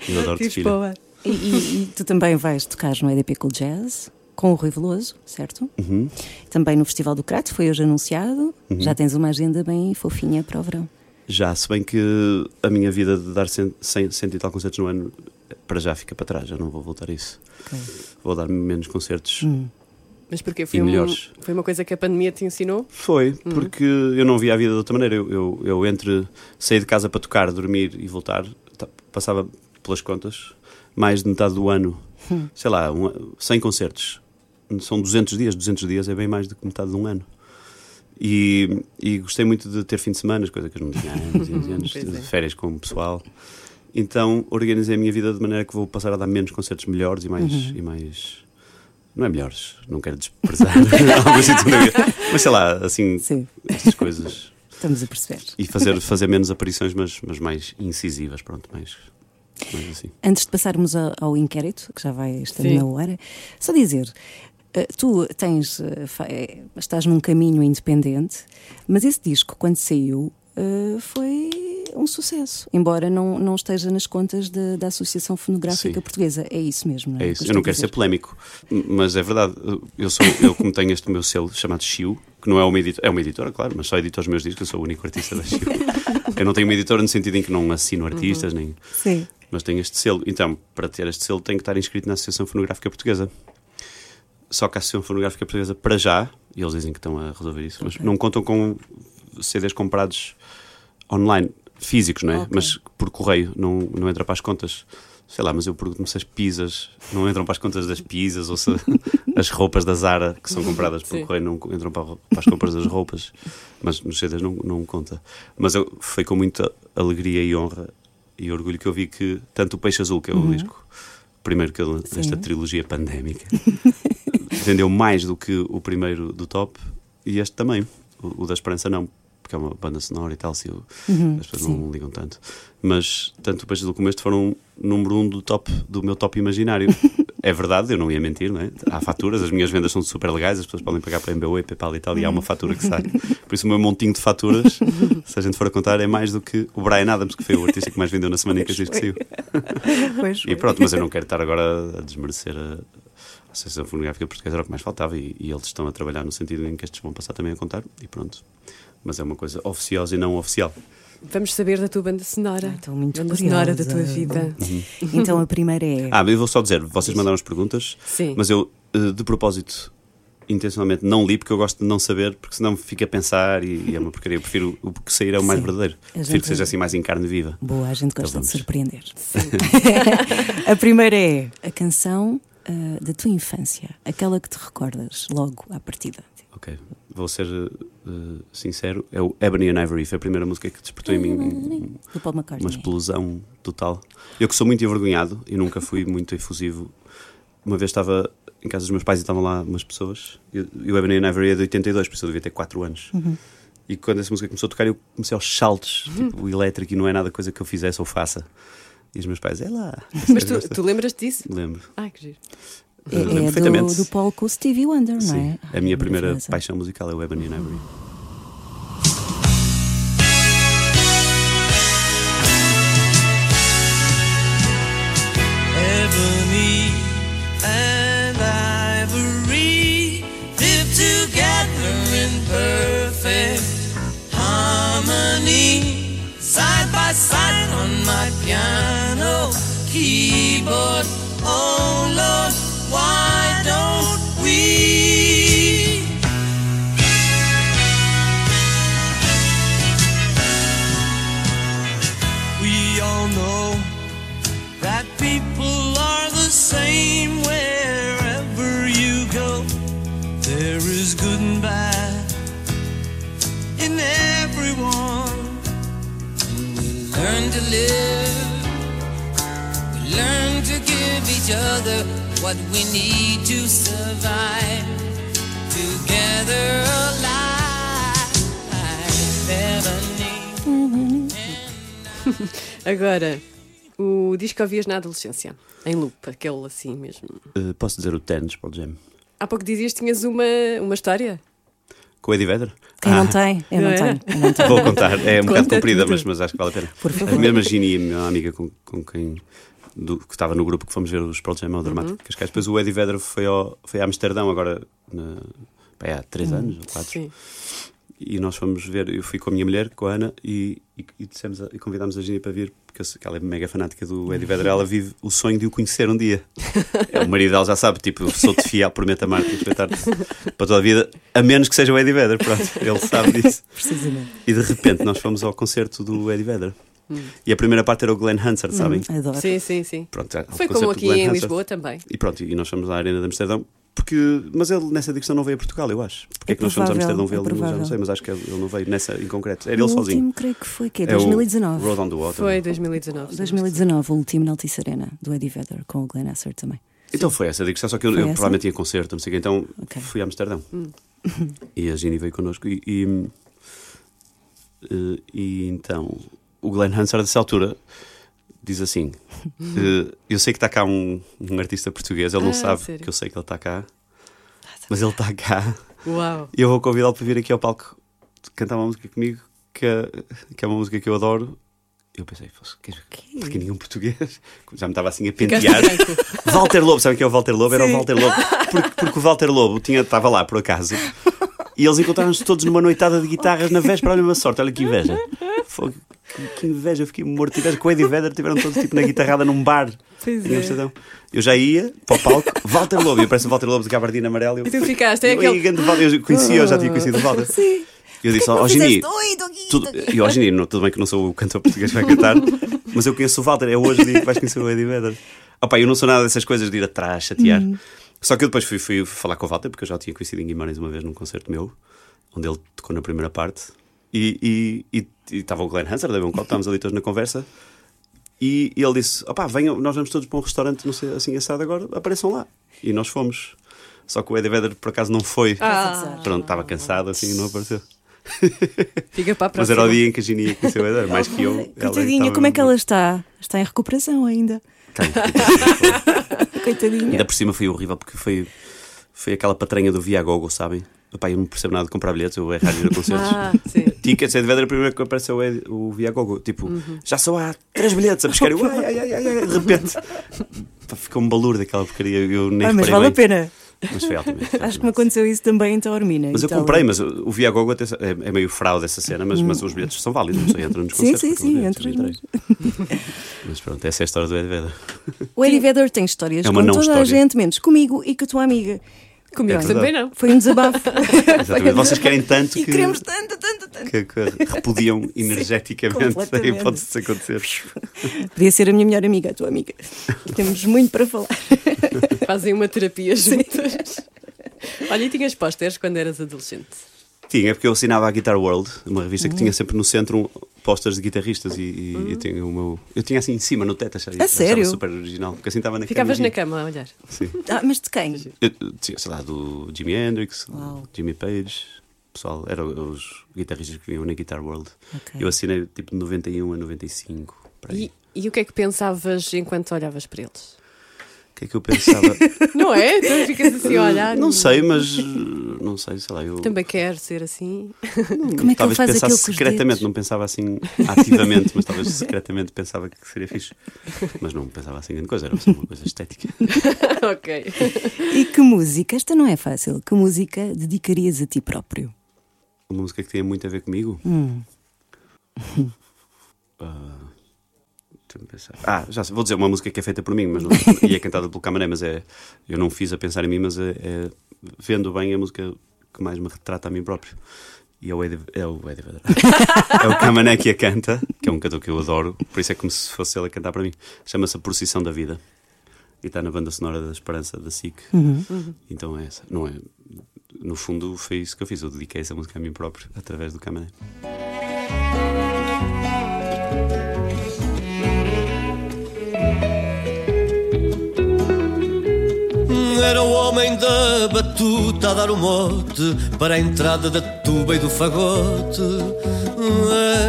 [SPEAKER 7] Eu adoro
[SPEAKER 2] Tiros
[SPEAKER 7] tequila.
[SPEAKER 2] para o ar.
[SPEAKER 3] E, e- e tu também vais tocar no EDP Cool Jazz com o Rui Veloso, certo?
[SPEAKER 7] Uhum.
[SPEAKER 3] Também no Festival do Crato, foi hoje anunciado. Já tens uma agenda bem fofinha para o verão.
[SPEAKER 7] Já, se bem que a minha vida de dar cento, cem, cento e tal concertos no ano, para já fica para trás, já não vou voltar a isso.
[SPEAKER 3] Ok.
[SPEAKER 7] Vou dar menos concertos.
[SPEAKER 3] Hum.
[SPEAKER 2] Mas porque foi, um- foi uma coisa que a pandemia te ensinou?
[SPEAKER 7] Foi, porque eu não via a vida de outra maneira. Eu, eu, eu entre sair de casa para tocar, dormir e voltar, ta- passava pelas contas, mais de metade do ano, sei lá, um, 100 concertos. São 200 dias, 200 dias é bem mais do que metade de um ano. E, e gostei muito de ter fim de semana, coisa que eu não tinha há anos e anos, <laughs>
[SPEAKER 2] é.
[SPEAKER 7] férias com o pessoal. Então organizei a minha vida de maneira que vou passar a dar menos concertos melhores e mais. E mais não é melhores, não quero desprezar <laughs> vida, mas sei lá, assim,
[SPEAKER 3] Sim,
[SPEAKER 7] estas coisas.
[SPEAKER 3] estamos a perceber.
[SPEAKER 7] E fazer, fazer menos aparições, mas, mas mais incisivas, pronto, mais assim.
[SPEAKER 3] Antes de passarmos ao, ao inquérito, que já vai estando
[SPEAKER 2] Sim.
[SPEAKER 3] na hora, só dizer. Uh, tu tens, fa- é, estás num caminho independente, mas esse disco, quando saiu, foi um sucesso, embora não, não esteja nas contas da, da Associação Fonográfica
[SPEAKER 7] Sim.
[SPEAKER 3] Portuguesa. É isso mesmo, não é?
[SPEAKER 7] É isso.
[SPEAKER 3] eu
[SPEAKER 7] não quero ser polémico, mas é verdade. Eu sou eu como tenho este meu selo chamado Chiu, que não é uma editora, é uma editora, claro, mas só edito os meus discos, eu sou o único artista da Chiu. <laughs> eu não tenho uma editora no sentido em que não assino artistas, nem
[SPEAKER 3] Sim.
[SPEAKER 7] Mas tenho este selo. Então, para ter este selo, tenho que estar inscrito na Associação Fonográfica Portuguesa. Só que a Associação Fonográfica Portuguesa, para já, e eles dizem que estão a resolver isso, mas não contam com CDs comprados online, físicos, não é?
[SPEAKER 3] Ok.
[SPEAKER 7] Mas por correio, não, não entra para as contas. Sei lá, mas eu pergunto-me se as pizzas não entram para as contas das pizzas ou se <laughs> as roupas da Zara que são compradas por
[SPEAKER 2] Sim.
[SPEAKER 7] correio não entram para, para as compras das roupas. Mas nos CDs não, não conta. Mas eu, foi com muita alegria e honra e orgulho que eu vi que tanto o Peixe Azul, que é o disco primeiro que eu, nesta trilogia pandémica, <laughs> vendeu mais do que o primeiro do top e este também. O, o da Esperança não, porque é uma banda sonora e tal, se eu- as pessoas não ligam tanto. Mas tanto o Peixe Azul como este foram número um do top do meu top imaginário. <laughs> é verdade, eu não ia mentir, não é? Há faturas, as minhas vendas são super legais, as pessoas podem pagar para MBA, PayPal e tal, e há uma fatura que sai. Por isso o meu montinho de faturas, se a gente for a contar, é mais do que o Brian Adams, que foi o artista que mais vendeu na semana em que este disco saiu. <laughs> E pronto, mas eu não quero estar agora a desmerecer a a Associação Fonográfica Portuguesa, era o que mais faltava e, e eles estão a trabalhar no sentido em que estes vão passar também a contar e pronto. Mas é uma coisa oficiosa e não oficial.
[SPEAKER 2] Vamos saber da tua banda sonora.
[SPEAKER 3] Ah, estou muito
[SPEAKER 2] banda sonora da
[SPEAKER 3] curiosa.
[SPEAKER 2] tua vida.
[SPEAKER 3] Então a primeira é.
[SPEAKER 7] Ah, mas eu vou só dizer, vocês mandaram as perguntas,
[SPEAKER 2] Sim.
[SPEAKER 7] mas eu, eh, de propósito, intencionalmente não li porque eu gosto de não saber, porque senão fico a pensar e, e é uma porcaria. Eu prefiro o que sair é o mais
[SPEAKER 3] Sim.
[SPEAKER 7] verdadeiro.
[SPEAKER 3] A
[SPEAKER 7] Prefiro
[SPEAKER 3] gente-
[SPEAKER 7] que seja assim mais em carne viva.
[SPEAKER 3] Boa, a gente gosta
[SPEAKER 7] Então
[SPEAKER 3] de surpreender. <laughs> a primeira é a canção ah, da tua infância, aquela que te recordas logo à partida.
[SPEAKER 7] Ok, vou ser eh, sincero, é o Ebony and Ivory, foi a primeira música que despertou em mim
[SPEAKER 3] Do Paul McCartney.
[SPEAKER 7] uma explosão total. Eu que sou muito envergonhado e nunca fui muito efusivo. Uma vez estava em casa dos meus pais e estavam lá umas pessoas. E o- Ebony and Ivory é de 82, por isso eu devia ter 4 anos.
[SPEAKER 3] Uhum.
[SPEAKER 7] E quando essa música começou a tocar, eu comecei aos saltos,
[SPEAKER 3] Uhum.
[SPEAKER 7] tipo, o elétrico, e não é nada coisa que eu fizesse ou faça. E os meus pais, é lá.
[SPEAKER 2] Mas tu, tu lembras-te disso?
[SPEAKER 7] Lembro.
[SPEAKER 2] Ai, que giro.
[SPEAKER 3] É, é
[SPEAKER 7] perfeitamente.
[SPEAKER 3] do, do Paul com o Stevie Wonder, não
[SPEAKER 7] Sim,
[SPEAKER 3] é?
[SPEAKER 7] a minha primeira
[SPEAKER 3] maravilhosa.
[SPEAKER 7] paixão musical é o Ebony and Ivory.
[SPEAKER 8] Ebony and ivory live together in perfect harmony, side by side on my piano keyboard. Oh Lord, why don't we? We all know that people are the same wherever you go. There is good and bad in everyone. We learn to live, we learn to give each other what we need to survive. Together alive, Ebony. <laughs>
[SPEAKER 2] Agora, o disco que ouvias na adolescência, em loop, aquele assim mesmo.
[SPEAKER 7] Eh, posso dizer o Tens para o Jam?
[SPEAKER 2] Há pouco dizias que tinhas uma, uma história.
[SPEAKER 7] Com o Eddie Vedder?
[SPEAKER 3] Quem
[SPEAKER 7] Ah.
[SPEAKER 3] não tem? Eu não
[SPEAKER 2] Não é?
[SPEAKER 3] tenho. Eu não tenho.
[SPEAKER 7] Vou contar, é um bocado
[SPEAKER 2] Conta
[SPEAKER 7] comprida,
[SPEAKER 2] tudo.
[SPEAKER 7] mas, mas acho que vale a pena.
[SPEAKER 3] Por favor.
[SPEAKER 7] A mesma Gini, a minha amiga com, com quem do- que estava no grupo que fomos ver os Pearl Jam ao Dramático de Cascais. Depois o Eddie Vedder foi, ao, foi a Amsterdão agora na, pá, há três anos ou quatro.
[SPEAKER 2] Sim.
[SPEAKER 7] E nós fomos ver, eu fui com a minha mulher, com a Ana, e, e, e, dissemos a- e convidámos a Gini para vir, porque eu sei que ela é mega fanática do Eddie Vedder, ela vive o sonho de o conhecer um dia. É, o marido dela já sabe, tipo, sou-te fiel, prometo amar-te e respeitar-te para toda a vida, a menos que seja o Eddie Vedder, pronto, ele sabe disso.
[SPEAKER 3] Precisamente.
[SPEAKER 7] E de repente nós fomos ao concerto do Eddie Vedder. E a primeira parte era o Glenn Hansard, sabem?
[SPEAKER 3] Adoro.
[SPEAKER 2] Sim, sim, sim.
[SPEAKER 7] Pronto, ao
[SPEAKER 2] Foi como aqui em
[SPEAKER 7] Hansard.
[SPEAKER 2] Lisboa também.
[SPEAKER 7] E pronto, e nós fomos à Arena de Amsterdão. Porque, mas ele nessa edição não veio a Portugal, eu acho. Porque é,
[SPEAKER 3] É
[SPEAKER 7] que nós fomos a Amsterdão
[SPEAKER 3] é
[SPEAKER 7] vê-lo? já
[SPEAKER 3] provável.
[SPEAKER 7] não sei, mas acho que ele não veio nessa em concreto. Era
[SPEAKER 3] o
[SPEAKER 7] ele sozinho.
[SPEAKER 3] último, creio que foi, que é
[SPEAKER 7] É o
[SPEAKER 3] 2019.
[SPEAKER 7] Road on the Water.
[SPEAKER 2] Foi 2019. sim.
[SPEAKER 3] 2019, o último na Altice Arena, do Eddie Vedder, com o Glenn Hassard também.
[SPEAKER 7] Então foi essa digressão, só que eu, eu provavelmente ia a concerto, não sei o quê, então
[SPEAKER 3] Ok.
[SPEAKER 7] fui a Amsterdão. E a Ginny veio connosco e, e, e então o Glenn Hansard, dessa altura, diz assim: Eu sei que está cá um, um artista português, ele não
[SPEAKER 2] Ah,
[SPEAKER 7] sabe
[SPEAKER 2] sério?
[SPEAKER 7] que eu sei que ele está cá, mas ele está cá.
[SPEAKER 2] Uau.
[SPEAKER 7] E eu vou convidá-lo para vir aqui ao palco cantar uma música comigo, que é, que é uma música que eu adoro. Eu pensei, "Fosse, porque nenhum português já me estava assim a pentear. <laughs> Walter Lobo, sabem quem é o Walter Lobo? Era o Walter Lobo. Porque, porque o Walter Lobo tinha, estava lá por acaso e eles encontraram-se todos numa noitada de guitarras na véspera. Olha uma sorte, olha que inveja. Que, que inveja, eu fiquei morto. Tivemos com o Eddie Vedder, tiveram todos tipo na guitarrada num bar.
[SPEAKER 2] Pois
[SPEAKER 7] em
[SPEAKER 2] é.
[SPEAKER 7] Amsterdão. Eu já ia para o palco, Walter Lobo, e aparece o Walter Lobo de gabardina amarelo. Eu,
[SPEAKER 2] E tu ficaste, é
[SPEAKER 7] eu,
[SPEAKER 2] aquele-
[SPEAKER 7] eu, eu conhecia, eu já tinha conhecido o Walter.
[SPEAKER 3] Sim.
[SPEAKER 7] Eu disse, ó Gini, tudo, e ó Gini, não, tudo bem que não sou o cantor português que vai cantar, mas eu conheço o Walter, é hoje que vais conhecer o Eddie Vedder. Opa, eu não sou nada dessas coisas de ir atrás, chatear. Só que eu depois fui, fui falar com o Walter, porque eu já o tinha conhecido em Guimarães uma vez num concerto meu, onde ele tocou na primeira parte, e e- e- e estava o Glenn Hanser, da um copo, estávamos ali todos na conversa, e, e ele disse, opá, venham, nós vamos todos para um restaurante, não sei, assim assado agora, apareçam lá. E nós fomos. Só que o Eddie Vedder, por acaso, não foi.
[SPEAKER 2] Ah.
[SPEAKER 7] Pronto, estava cansado, assim, e não apareceu. <laughs>
[SPEAKER 2] Fica para a
[SPEAKER 7] Mas
[SPEAKER 2] próxima.
[SPEAKER 7] era o dia em que a Gini ia conhecer o Eder, mais que eu.
[SPEAKER 3] Coitadinha, como é que ela está? Está em recuperação ainda.
[SPEAKER 7] Tem. <laughs>
[SPEAKER 3] Coitadinha.
[SPEAKER 7] Ainda por cima foi horrível porque foi, foi aquela patranha do Viagogo, sabem? Epá, eu não percebo nada de comprar bilhetes, eu é raro ir a concertos. <laughs>
[SPEAKER 2] Ah, sim.
[SPEAKER 7] Tickets, é de Vedra, primeiro que apareceu o, Ed- o Viagogo. Tipo, já só há três bilhetes a pescar. Eu, ai, ai, ai, ai, ai, de repente. <laughs> Ficou um balur daquela porcaria. Eu nem
[SPEAKER 3] Ah, mas vale a
[SPEAKER 7] bem.
[SPEAKER 3] pena.
[SPEAKER 7] Mas foi altamente. foi <laughs>
[SPEAKER 3] Acho que me
[SPEAKER 7] altamente.
[SPEAKER 3] aconteceu isso também em Taormina.
[SPEAKER 7] Mas eu
[SPEAKER 3] Itália.
[SPEAKER 7] comprei, mas o Viagogo é, é meio fraude essa cena, mas, mas os bilhetes são válidos, não sei, entram nos
[SPEAKER 3] Sim,
[SPEAKER 7] concertos.
[SPEAKER 3] sim, sim, entras
[SPEAKER 7] entrei. Mas pronto, essa é a história do Ed Vedder.
[SPEAKER 3] O Eddie Vedder tem histórias
[SPEAKER 7] É
[SPEAKER 3] com toda a gente, menos comigo e com a tua amiga.
[SPEAKER 2] Comigo
[SPEAKER 7] É
[SPEAKER 2] também não.
[SPEAKER 3] Foi um desabafo. <laughs>
[SPEAKER 7] Exatamente. Vocês querem tanto
[SPEAKER 3] e
[SPEAKER 7] que,
[SPEAKER 3] queremos tanto, tanto, tanto.
[SPEAKER 7] que, que repudiam <laughs> energeticamente a hipótese de acontecer. <laughs>
[SPEAKER 3] Podia ser a minha melhor amiga, a tua amiga. Temos muito para falar.
[SPEAKER 2] Fazem uma terapia juntas. Olha, e tinhas pósteres quando eras adolescente?
[SPEAKER 7] Tinha, porque eu assinava a Guitar World, uma revista
[SPEAKER 3] Hum.
[SPEAKER 7] que tinha sempre no centro um, pósteres de guitarristas e, e eu, tinha o meu, eu tinha assim em cima no teto, achava,
[SPEAKER 3] A sério?
[SPEAKER 7] super original, porque assim estava na
[SPEAKER 2] Ficavas
[SPEAKER 7] cama
[SPEAKER 2] na cama a olhar.
[SPEAKER 7] Sim.
[SPEAKER 3] Ah, mas de quem?
[SPEAKER 7] Eu, tinha, sei lá, do Jimi Hendrix, do
[SPEAKER 3] Uau.
[SPEAKER 7] Jimmy Page, pessoal, eram os guitarristas que vinham na Guitar World.
[SPEAKER 3] Ok.
[SPEAKER 7] Eu assinei tipo de 91 a 95, para aí.
[SPEAKER 2] E, e o que é que pensavas enquanto olhavas para eles?
[SPEAKER 7] Que é que eu pensava? <laughs>
[SPEAKER 2] Não é? Tu ficas assim a olhar.
[SPEAKER 7] não sei, mas uh, não sei, sei lá, eu
[SPEAKER 2] Também quero ser assim.
[SPEAKER 3] Como é que ele
[SPEAKER 7] talvez
[SPEAKER 3] faz
[SPEAKER 7] pensasse secretamente,
[SPEAKER 3] dedos?
[SPEAKER 7] não pensava assim ativamente, mas talvez secretamente pensava que seria fixe. Mas não pensava assim grande coisa, era só uma coisa estética. <laughs>
[SPEAKER 2] ok.
[SPEAKER 3] E que música? Esta não é fácil. Que música dedicarias a ti próprio?
[SPEAKER 7] Uma música que tenha muito a ver comigo.
[SPEAKER 3] Hum.
[SPEAKER 7] Pensar. Ah, já sei, vou dizer uma música que é feita por mim, mas não, e é cantada pelo Camané, mas é. Eu não fiz a pensar em mim, mas é, é vendo bem a música que mais me retrata a mim próprio. E é o Eddie, é o Eddie Vedder. é o Camané que a canta, que é um cantor que eu adoro, por isso é como se fosse ele a cantar para mim. Chama-se A Procissão da Vida. E está na banda sonora da Esperança da SIC. Então é essa. Não é. No fundo, foi isso que eu fiz. Eu dediquei essa música a mim próprio através do Camané.
[SPEAKER 8] Era o homem da batuta a dar o mote para a entrada da tuba e do fagote.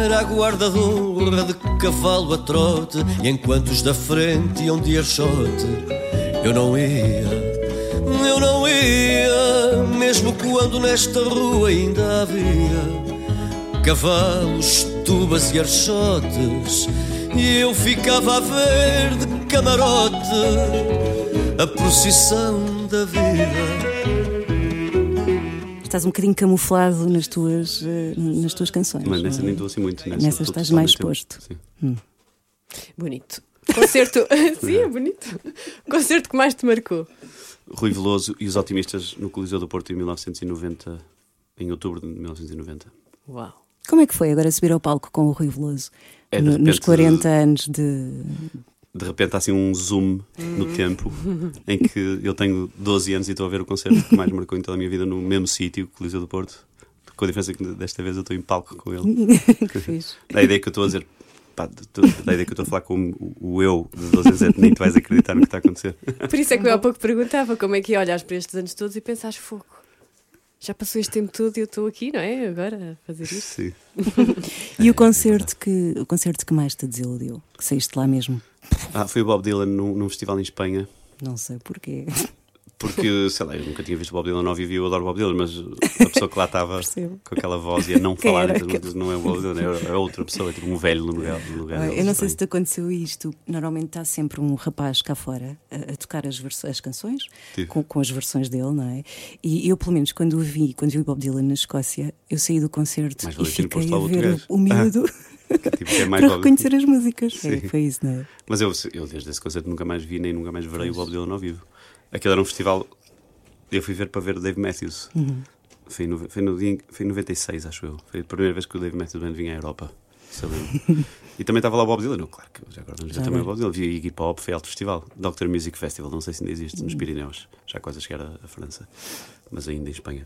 [SPEAKER 8] Era a guarda de honra de cavalo a trote, e enquanto os da frente iam de archote, eu não ia, eu não ia, mesmo quando nesta rua ainda havia cavalos, tubas e archotes, e eu ficava a ver de camarote a procissão da vida.
[SPEAKER 3] Estás um bocadinho camuflado nas tuas, eh, nas tuas canções.
[SPEAKER 7] Mas nessa
[SPEAKER 3] não é?
[SPEAKER 7] nem estou assim muito. Nessa,
[SPEAKER 3] Nessa estás mais exposto.
[SPEAKER 7] Sim.
[SPEAKER 2] Bonito. Concerto. <laughs> Sim, é bonito. Concerto que mais te marcou.
[SPEAKER 7] Rui Veloso e os Otimistas no Coliseu do Porto em 1990, em outubro de 1990.
[SPEAKER 2] Uau.
[SPEAKER 3] Como é que foi agora subir ao palco com o Rui Veloso?
[SPEAKER 7] É,
[SPEAKER 3] No- nos
[SPEAKER 7] repente,
[SPEAKER 3] 40 anos de.
[SPEAKER 7] De repente há assim um zoom no tempo em que eu tenho 12 anos e estou a ver o concerto que mais marcou em toda a minha vida no mesmo sítio, Coliseu do Porto. Com a diferença que desta vez eu estou em palco com ele. <laughs>
[SPEAKER 3] que fiz.
[SPEAKER 7] Da ideia que eu estou a dizer, pá, da ideia que eu estou a falar com o, o eu de 12 anos, é, nem tu vais acreditar no que está a acontecer.
[SPEAKER 2] Por isso é que eu há pouco perguntava como é que ia olhar para estes anos todos e pensares fogo. Já passou este tempo todo e eu estou aqui, não é? Agora a fazer isto.
[SPEAKER 7] Sim. <laughs>
[SPEAKER 3] E o concerto, que, o concerto que mais te desiludiu? Que saíste lá mesmo?
[SPEAKER 7] Ah, foi o Bob Dylan num, num festival em Espanha.
[SPEAKER 3] Não sei porquê.
[SPEAKER 7] Porque, sei lá, eu nunca tinha visto Bob Dylan ao vivo e eu adoro Bob Dylan, mas a pessoa que lá estava <laughs> com aquela voz e a não falar
[SPEAKER 3] era
[SPEAKER 7] músicas não é o Bob Dylan, é é outra pessoa, é tipo um velho no lugar, no lugar
[SPEAKER 3] Olha, eu não sei se te aconteceu isto. Normalmente está sempre um rapaz cá fora a, a tocar as, as canções com, com as versões dele, não é? E eu, pelo menos, quando o vi, quando vi o Bob Dylan na Escócia, eu saí do concerto
[SPEAKER 7] Mais
[SPEAKER 3] e fiquei a
[SPEAKER 7] o
[SPEAKER 3] ver
[SPEAKER 7] português.
[SPEAKER 3] o miúdo <laughs>
[SPEAKER 7] Tipo, <laughs> que é
[SPEAKER 3] para reconhecer as músicas. É, foi isso, não é?
[SPEAKER 7] Mas eu, eu desde esse concerto nunca mais vi, nem nunca mais verei o Bob Dylan ao vivo. Aquele era um festival. Eu fui ver para ver o Dave Matthews. Foi, em nove- foi, no dia, foi em 96, acho eu. Foi a primeira vez que o Dave Matthews Band vinha à Europa. <laughs> e também estava lá o Bob Dylan. Eu, claro que já agora
[SPEAKER 3] Já
[SPEAKER 7] também o. Bob Dylan. Vi Iggy Pop, foi alto festival. Dr. Music Festival, não sei se ainda existe, nos Pirineus. Já quase a chegar à, à França. Mas ainda em Espanha.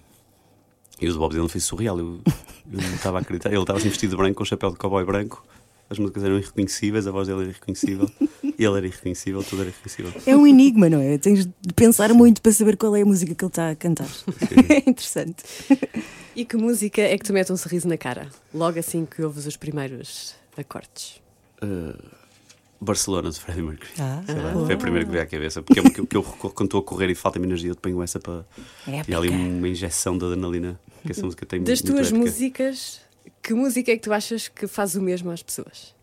[SPEAKER 7] E o Bob Dylan foi surreal. Eu, eu não estava a acreditar. Ele estava assim vestido branco, com um chapéu de cowboy branco. As músicas eram irreconhecíveis, a voz dele era irreconhecível. <laughs> e ele era irreconhecível, tudo era irreconhecível.
[SPEAKER 3] É um enigma, não é? Tens de pensar muito para saber qual é a música que ele está a cantar. <laughs> é interessante.
[SPEAKER 2] E que música é que te mete um sorriso na cara? Logo assim que ouves os primeiros acordes.
[SPEAKER 7] Uh, Barcelona de Freddie Mercury.
[SPEAKER 3] Ah,
[SPEAKER 7] Sei lá,
[SPEAKER 3] boa.
[SPEAKER 7] foi a primeira que veio à cabeça. Porque é uma que, eu- que eu recorro quando estou a correr e falta-me energia, eu ponho essa para. E há ali uma injeção de adrenalina que essa música tem
[SPEAKER 2] Das
[SPEAKER 7] muito
[SPEAKER 2] tuas
[SPEAKER 7] épica.
[SPEAKER 2] músicas, que música é que tu achas que faz o mesmo às pessoas?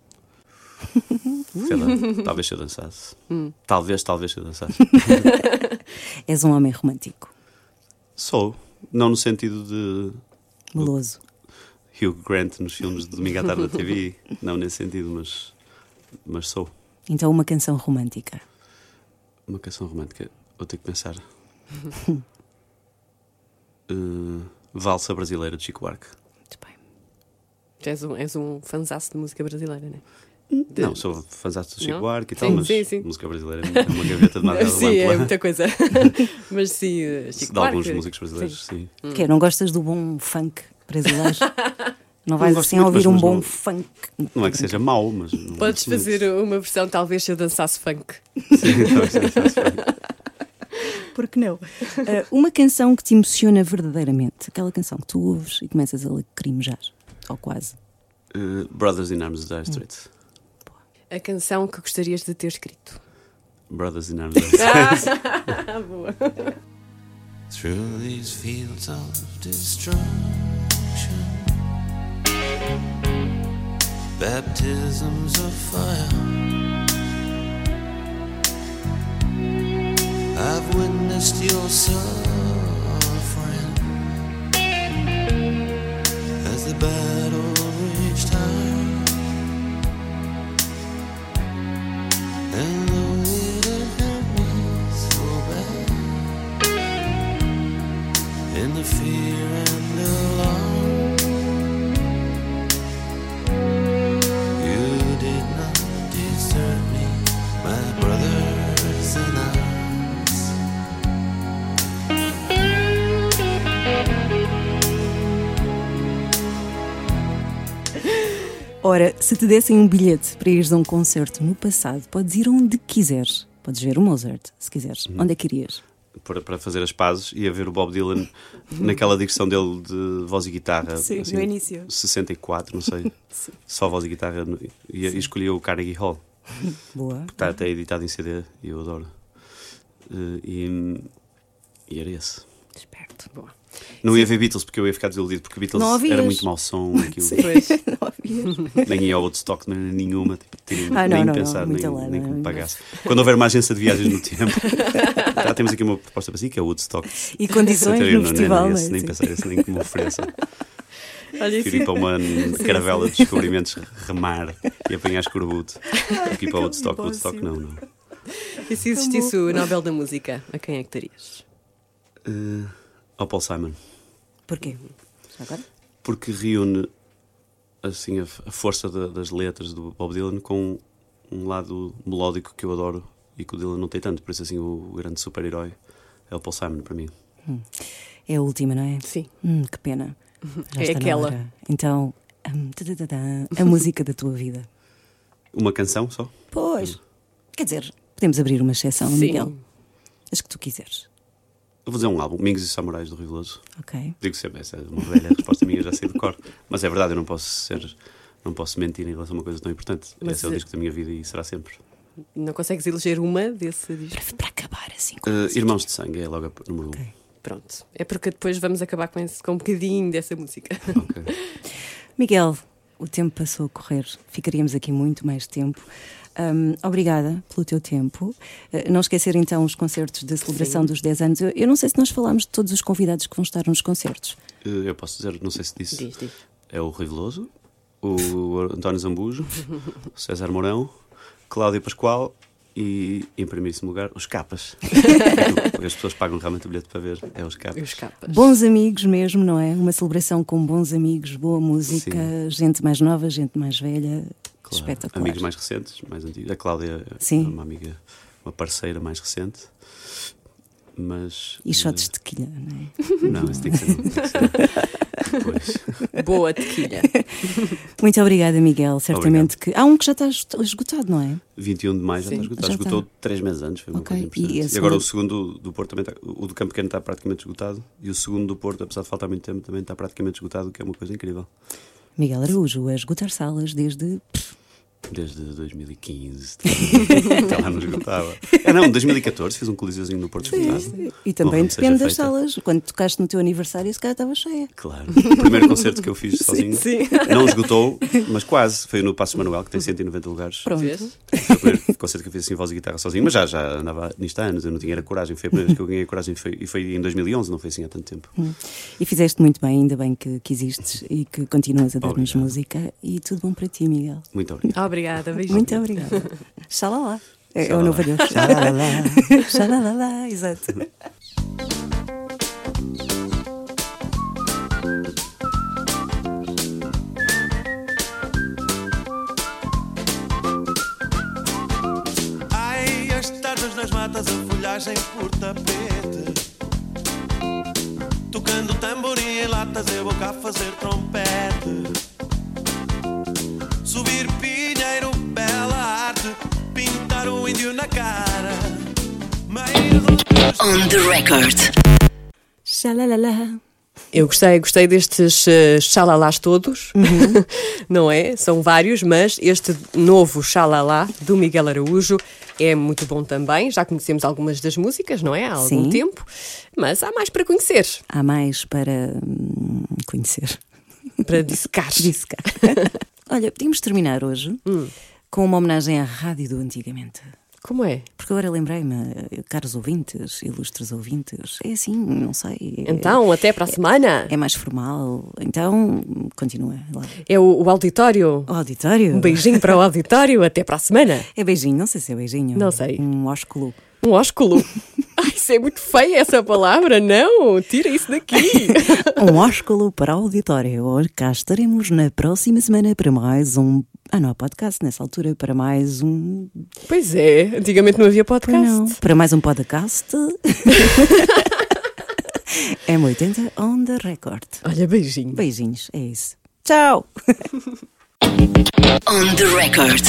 [SPEAKER 7] Sei lá, talvez se eu dançasse.
[SPEAKER 2] Hum.
[SPEAKER 7] Talvez, talvez se eu dançasse. <laughs>
[SPEAKER 3] És um homem romântico,
[SPEAKER 7] Sou. Não no sentido de
[SPEAKER 3] meloso.
[SPEAKER 7] Hugh Grant nos filmes de domingo à tarde da TV. Não nesse sentido, mas, mas sou.
[SPEAKER 3] Então, uma canção romântica.
[SPEAKER 7] Uma canção romântica. Vou ter que pensar. Uh, <laughs> Valsa Brasileira de Chico Buarque.
[SPEAKER 2] Tu és um, és um fanzaço de música brasileira, não é? De-
[SPEAKER 7] Não, sou fãzão do Chico? Buarque e tal,
[SPEAKER 2] Sim,
[SPEAKER 7] mas
[SPEAKER 2] sim, sim.
[SPEAKER 7] música brasileira é uma gaveta demasiado <laughs>
[SPEAKER 2] Sim, é
[SPEAKER 7] ampla.
[SPEAKER 2] muita coisa. <laughs> Mas sim, eh, Chico
[SPEAKER 7] de alguns músicos brasileiros, sim.
[SPEAKER 3] Que é, não gostas do bom funk brasileiro? <laughs> Não vais assim
[SPEAKER 7] muito,
[SPEAKER 3] ouvir um bom
[SPEAKER 7] não-
[SPEAKER 3] funk.
[SPEAKER 7] Não é que seja mau, mas. não
[SPEAKER 2] Podes
[SPEAKER 7] gosto muito.
[SPEAKER 2] fazer uma versão, talvez, se eu dançasse funk.
[SPEAKER 7] Sim, talvez seja-
[SPEAKER 3] Por que não? Ah, uma canção que te emociona verdadeiramente. Aquela canção que tu ouves e começas a lacrimejar. Ou quase.
[SPEAKER 7] Uh, Brothers in Arms Dire Straits.
[SPEAKER 2] A canção que gostarias de ter escrito.
[SPEAKER 7] Brothers in Arms Dire Straits. <laughs>
[SPEAKER 2] Ah, boa.
[SPEAKER 6] Through these fields of destruction, baptisms of fire. I've witnessed your suffering the battle reached high. And bad, in the fear and alarm.
[SPEAKER 3] Ora, se te dessem um bilhete para ires a um concerto no passado, podes ir onde quiseres. Podes ver o Mozart, se quiseres. Onde é que irias?
[SPEAKER 7] para, fazer as pazes e a ver o Bob Dylan naquela digressão dele de voz e guitarra.
[SPEAKER 3] Sim, no início.
[SPEAKER 7] 64, não sei. <laughs> Só voz e guitarra. E, e escolhi o Carnegie Hall. <laughs>
[SPEAKER 3] Boa.
[SPEAKER 7] Está até editado em CD e eu adoro. Eh, e, e era esse.
[SPEAKER 3] Esperto.
[SPEAKER 2] Boa.
[SPEAKER 7] Não ia ver Beatles porque eu ia ficar desiludido porque Beatles
[SPEAKER 3] Não
[SPEAKER 7] era muito mau som. <laughs> Aquilo.
[SPEAKER 2] Pois. <laughs>
[SPEAKER 3] Não?
[SPEAKER 7] Nem ia ao Woodstock, nenhuma. Tipo, tirem-
[SPEAKER 3] Ah, não,
[SPEAKER 7] nem
[SPEAKER 3] não, não,
[SPEAKER 7] pensar,
[SPEAKER 3] muita
[SPEAKER 7] nem,
[SPEAKER 3] lana,
[SPEAKER 7] nem que me
[SPEAKER 3] não.
[SPEAKER 7] pagasse. Quando houver uma agência de viagens no tempo, <laughs> já temos aqui uma proposta para si que é o Woodstock.
[SPEAKER 3] E condições
[SPEAKER 7] Até eu
[SPEAKER 3] no
[SPEAKER 7] não-
[SPEAKER 3] festival,
[SPEAKER 7] nem,
[SPEAKER 3] não é?
[SPEAKER 7] esse, nem
[SPEAKER 3] Sim.
[SPEAKER 7] pensar esse, nem que me ofereçam.
[SPEAKER 2] Olha,
[SPEAKER 7] ir para uma caravela de descobrimentos, remar e apanhar escorbuto. Aqui para o Woodstock, Woodstock não, não.
[SPEAKER 2] e se existisse o Nobel da Música, a quem é que terias?
[SPEAKER 7] Eh, ao Paul Simon.
[SPEAKER 3] Porquê? Agora?
[SPEAKER 7] Porque reúne assim a, a força da- das letras do Bob Dylan com um lado melódico que eu adoro e que o Dylan não tem tanto. Por isso assim o grande super-herói é o Paul Simon para mim.
[SPEAKER 3] É a última, não é?
[SPEAKER 2] Sim.
[SPEAKER 3] Hum, que pena. Já
[SPEAKER 2] É aquela.
[SPEAKER 3] Então, hum, tadadadá, a música da tua vida.
[SPEAKER 7] Uma canção só?
[SPEAKER 3] Pois. Quer dizer, podemos abrir uma exceção,
[SPEAKER 2] Sim.
[SPEAKER 3] Miguel. As que tu quiseres.
[SPEAKER 7] Eu vou dizer um álbum, Mingos e Samurais do Rio Veloso.
[SPEAKER 3] Ok?
[SPEAKER 7] Digo sempre, essa é uma velha resposta minha, já sei de cor. Mas é verdade, eu não posso ser, não posso mentir em relação a uma coisa tão importante.
[SPEAKER 2] Mas
[SPEAKER 7] Esse é o disco da minha vida e será sempre.
[SPEAKER 2] Não consegues eleger uma desse disco?
[SPEAKER 3] Para, para acabar. assim.
[SPEAKER 7] Uh, Irmãos de Sangue é logo a número 1. Um.
[SPEAKER 2] Pronto. É porque depois vamos acabar com, esse, com um bocadinho dessa música.
[SPEAKER 7] Okay. <laughs>
[SPEAKER 3] Miguel, o tempo passou a correr. Ficaríamos aqui muito mais tempo. Um, obrigada pelo teu tempo. Uh, não esquecer então os concertos da celebração Sim. dos 10 anos. Eu, eu, não sei se nós falámos de todos os convidados que vão estar nos concertos.
[SPEAKER 7] Uh, eu posso dizer, não sei se disse.
[SPEAKER 2] Diz, diz.
[SPEAKER 7] É o Rui Veloso, o António Zambujo, o César Mourão, Cláudia Pascoal e, em primeiríssimo lugar, os capas. <laughs> As pessoas pagam realmente o bilhete para ver, é os capas.
[SPEAKER 2] os capas.
[SPEAKER 3] Bons amigos mesmo, não é? Uma celebração com bons amigos, boa música, Sim. gente mais nova, gente mais velha. Claro. Espetacular.
[SPEAKER 7] Amigos mais recentes, mais antigos. A Cláudia Sim. é uma amiga, uma parceira mais recente. Mas,
[SPEAKER 3] e shots uh... de tequilha, não
[SPEAKER 7] é? Não, isso tem que ser. Tem que
[SPEAKER 2] ser. Boa tequilha. <laughs>
[SPEAKER 3] Muito obrigada, Miguel. Certamente Obrigado. que. Há um que já está esgotado, não é?
[SPEAKER 7] 21 de maio já está esgotado. Já esgotou está. três meses antes. Foi uma okay. coisa e, e, agora o segundo do Porto também está. O do Campo Pequeno está praticamente esgotado. E o segundo do Porto, apesar de faltar muito tempo, também está praticamente esgotado, o que é uma coisa incrível.
[SPEAKER 3] Miguel Araújo, a esgotar salas desde.
[SPEAKER 7] Desde 2015. <laughs> Até lá não esgotava. É, não, 2014 fiz um coliseuzinho no Porto Esgotado.
[SPEAKER 3] E também depende das salas. Quando tocaste no teu aniversário, esse cara estava cheia.
[SPEAKER 7] Claro. O primeiro concerto que eu fiz <laughs> sozinho sim, sim. não esgotou, mas quase. Foi no Passo Manuel, que tem 190 lugares.
[SPEAKER 3] Pronto.
[SPEAKER 7] Foi o primeiro concerto que eu fiz assim, voz e guitarra sozinho. Mas já, já andava nisto há anos. Eu não tinha era coragem. Foi a primeira vez que eu ganhei coragem foi, e foi em 2011, não foi assim há tanto tempo.
[SPEAKER 3] Hum. E fizeste muito bem, ainda bem que, que existes e que continuas a dar-nos música. E tudo bom para ti, Miguel.
[SPEAKER 7] Muito obrigado.
[SPEAKER 2] Obrigada, beijinho.
[SPEAKER 3] Muito obrigada. Xalala. É, é o novo adeus. Xalala. <laughs> Xalala, exato.
[SPEAKER 6] Ai, as tardes nas matas, a folhagem por tapete. Tocando tamborim em latas, eu boca a fazer trompete.
[SPEAKER 1] On the record.
[SPEAKER 3] Xalalala.
[SPEAKER 2] Eu gostei, gostei destes uh, xalalás todos, uhum. <laughs> não é? São vários, mas este novo xalalá do Miguel Araújo é muito bom também. Já conhecemos algumas das músicas, não é? Há algum Sim. tempo, mas há mais para conhecer.
[SPEAKER 3] Há mais para hum, conhecer.
[SPEAKER 2] Para dissecar. <laughs>
[SPEAKER 3] dissecar. <laughs> Olha, podíamos terminar hoje hum. com uma homenagem à rádio do antigamente.
[SPEAKER 2] Como é?
[SPEAKER 3] Porque agora lembrei-me, caros ouvintes, ilustres ouvintes, é assim, não sei.
[SPEAKER 2] Então,
[SPEAKER 3] é,
[SPEAKER 2] até para a semana.
[SPEAKER 3] É, é, mais formal. Então, continua lá.
[SPEAKER 2] É o, o, auditório.
[SPEAKER 3] O auditório.
[SPEAKER 2] Um beijinho para o auditório, até para a semana.
[SPEAKER 3] É beijinho, não sei se é beijinho.
[SPEAKER 2] Não sei.
[SPEAKER 3] Um ósculo.
[SPEAKER 2] Um ósculo? <laughs> Ai, isso é muito feia essa palavra, não, tira isso daqui. <laughs>
[SPEAKER 3] um ósculo para o auditório. Cá estaremos na próxima semana para mais um ah, não há podcast nessa altura para mais um.
[SPEAKER 2] Pois é, antigamente não havia podcast. Não.
[SPEAKER 3] Para mais um podcast. <laughs> M80 on the record.
[SPEAKER 2] Olha, beijinho.
[SPEAKER 3] Beijinhos, é isso. Tchau! <laughs>
[SPEAKER 1] on the record.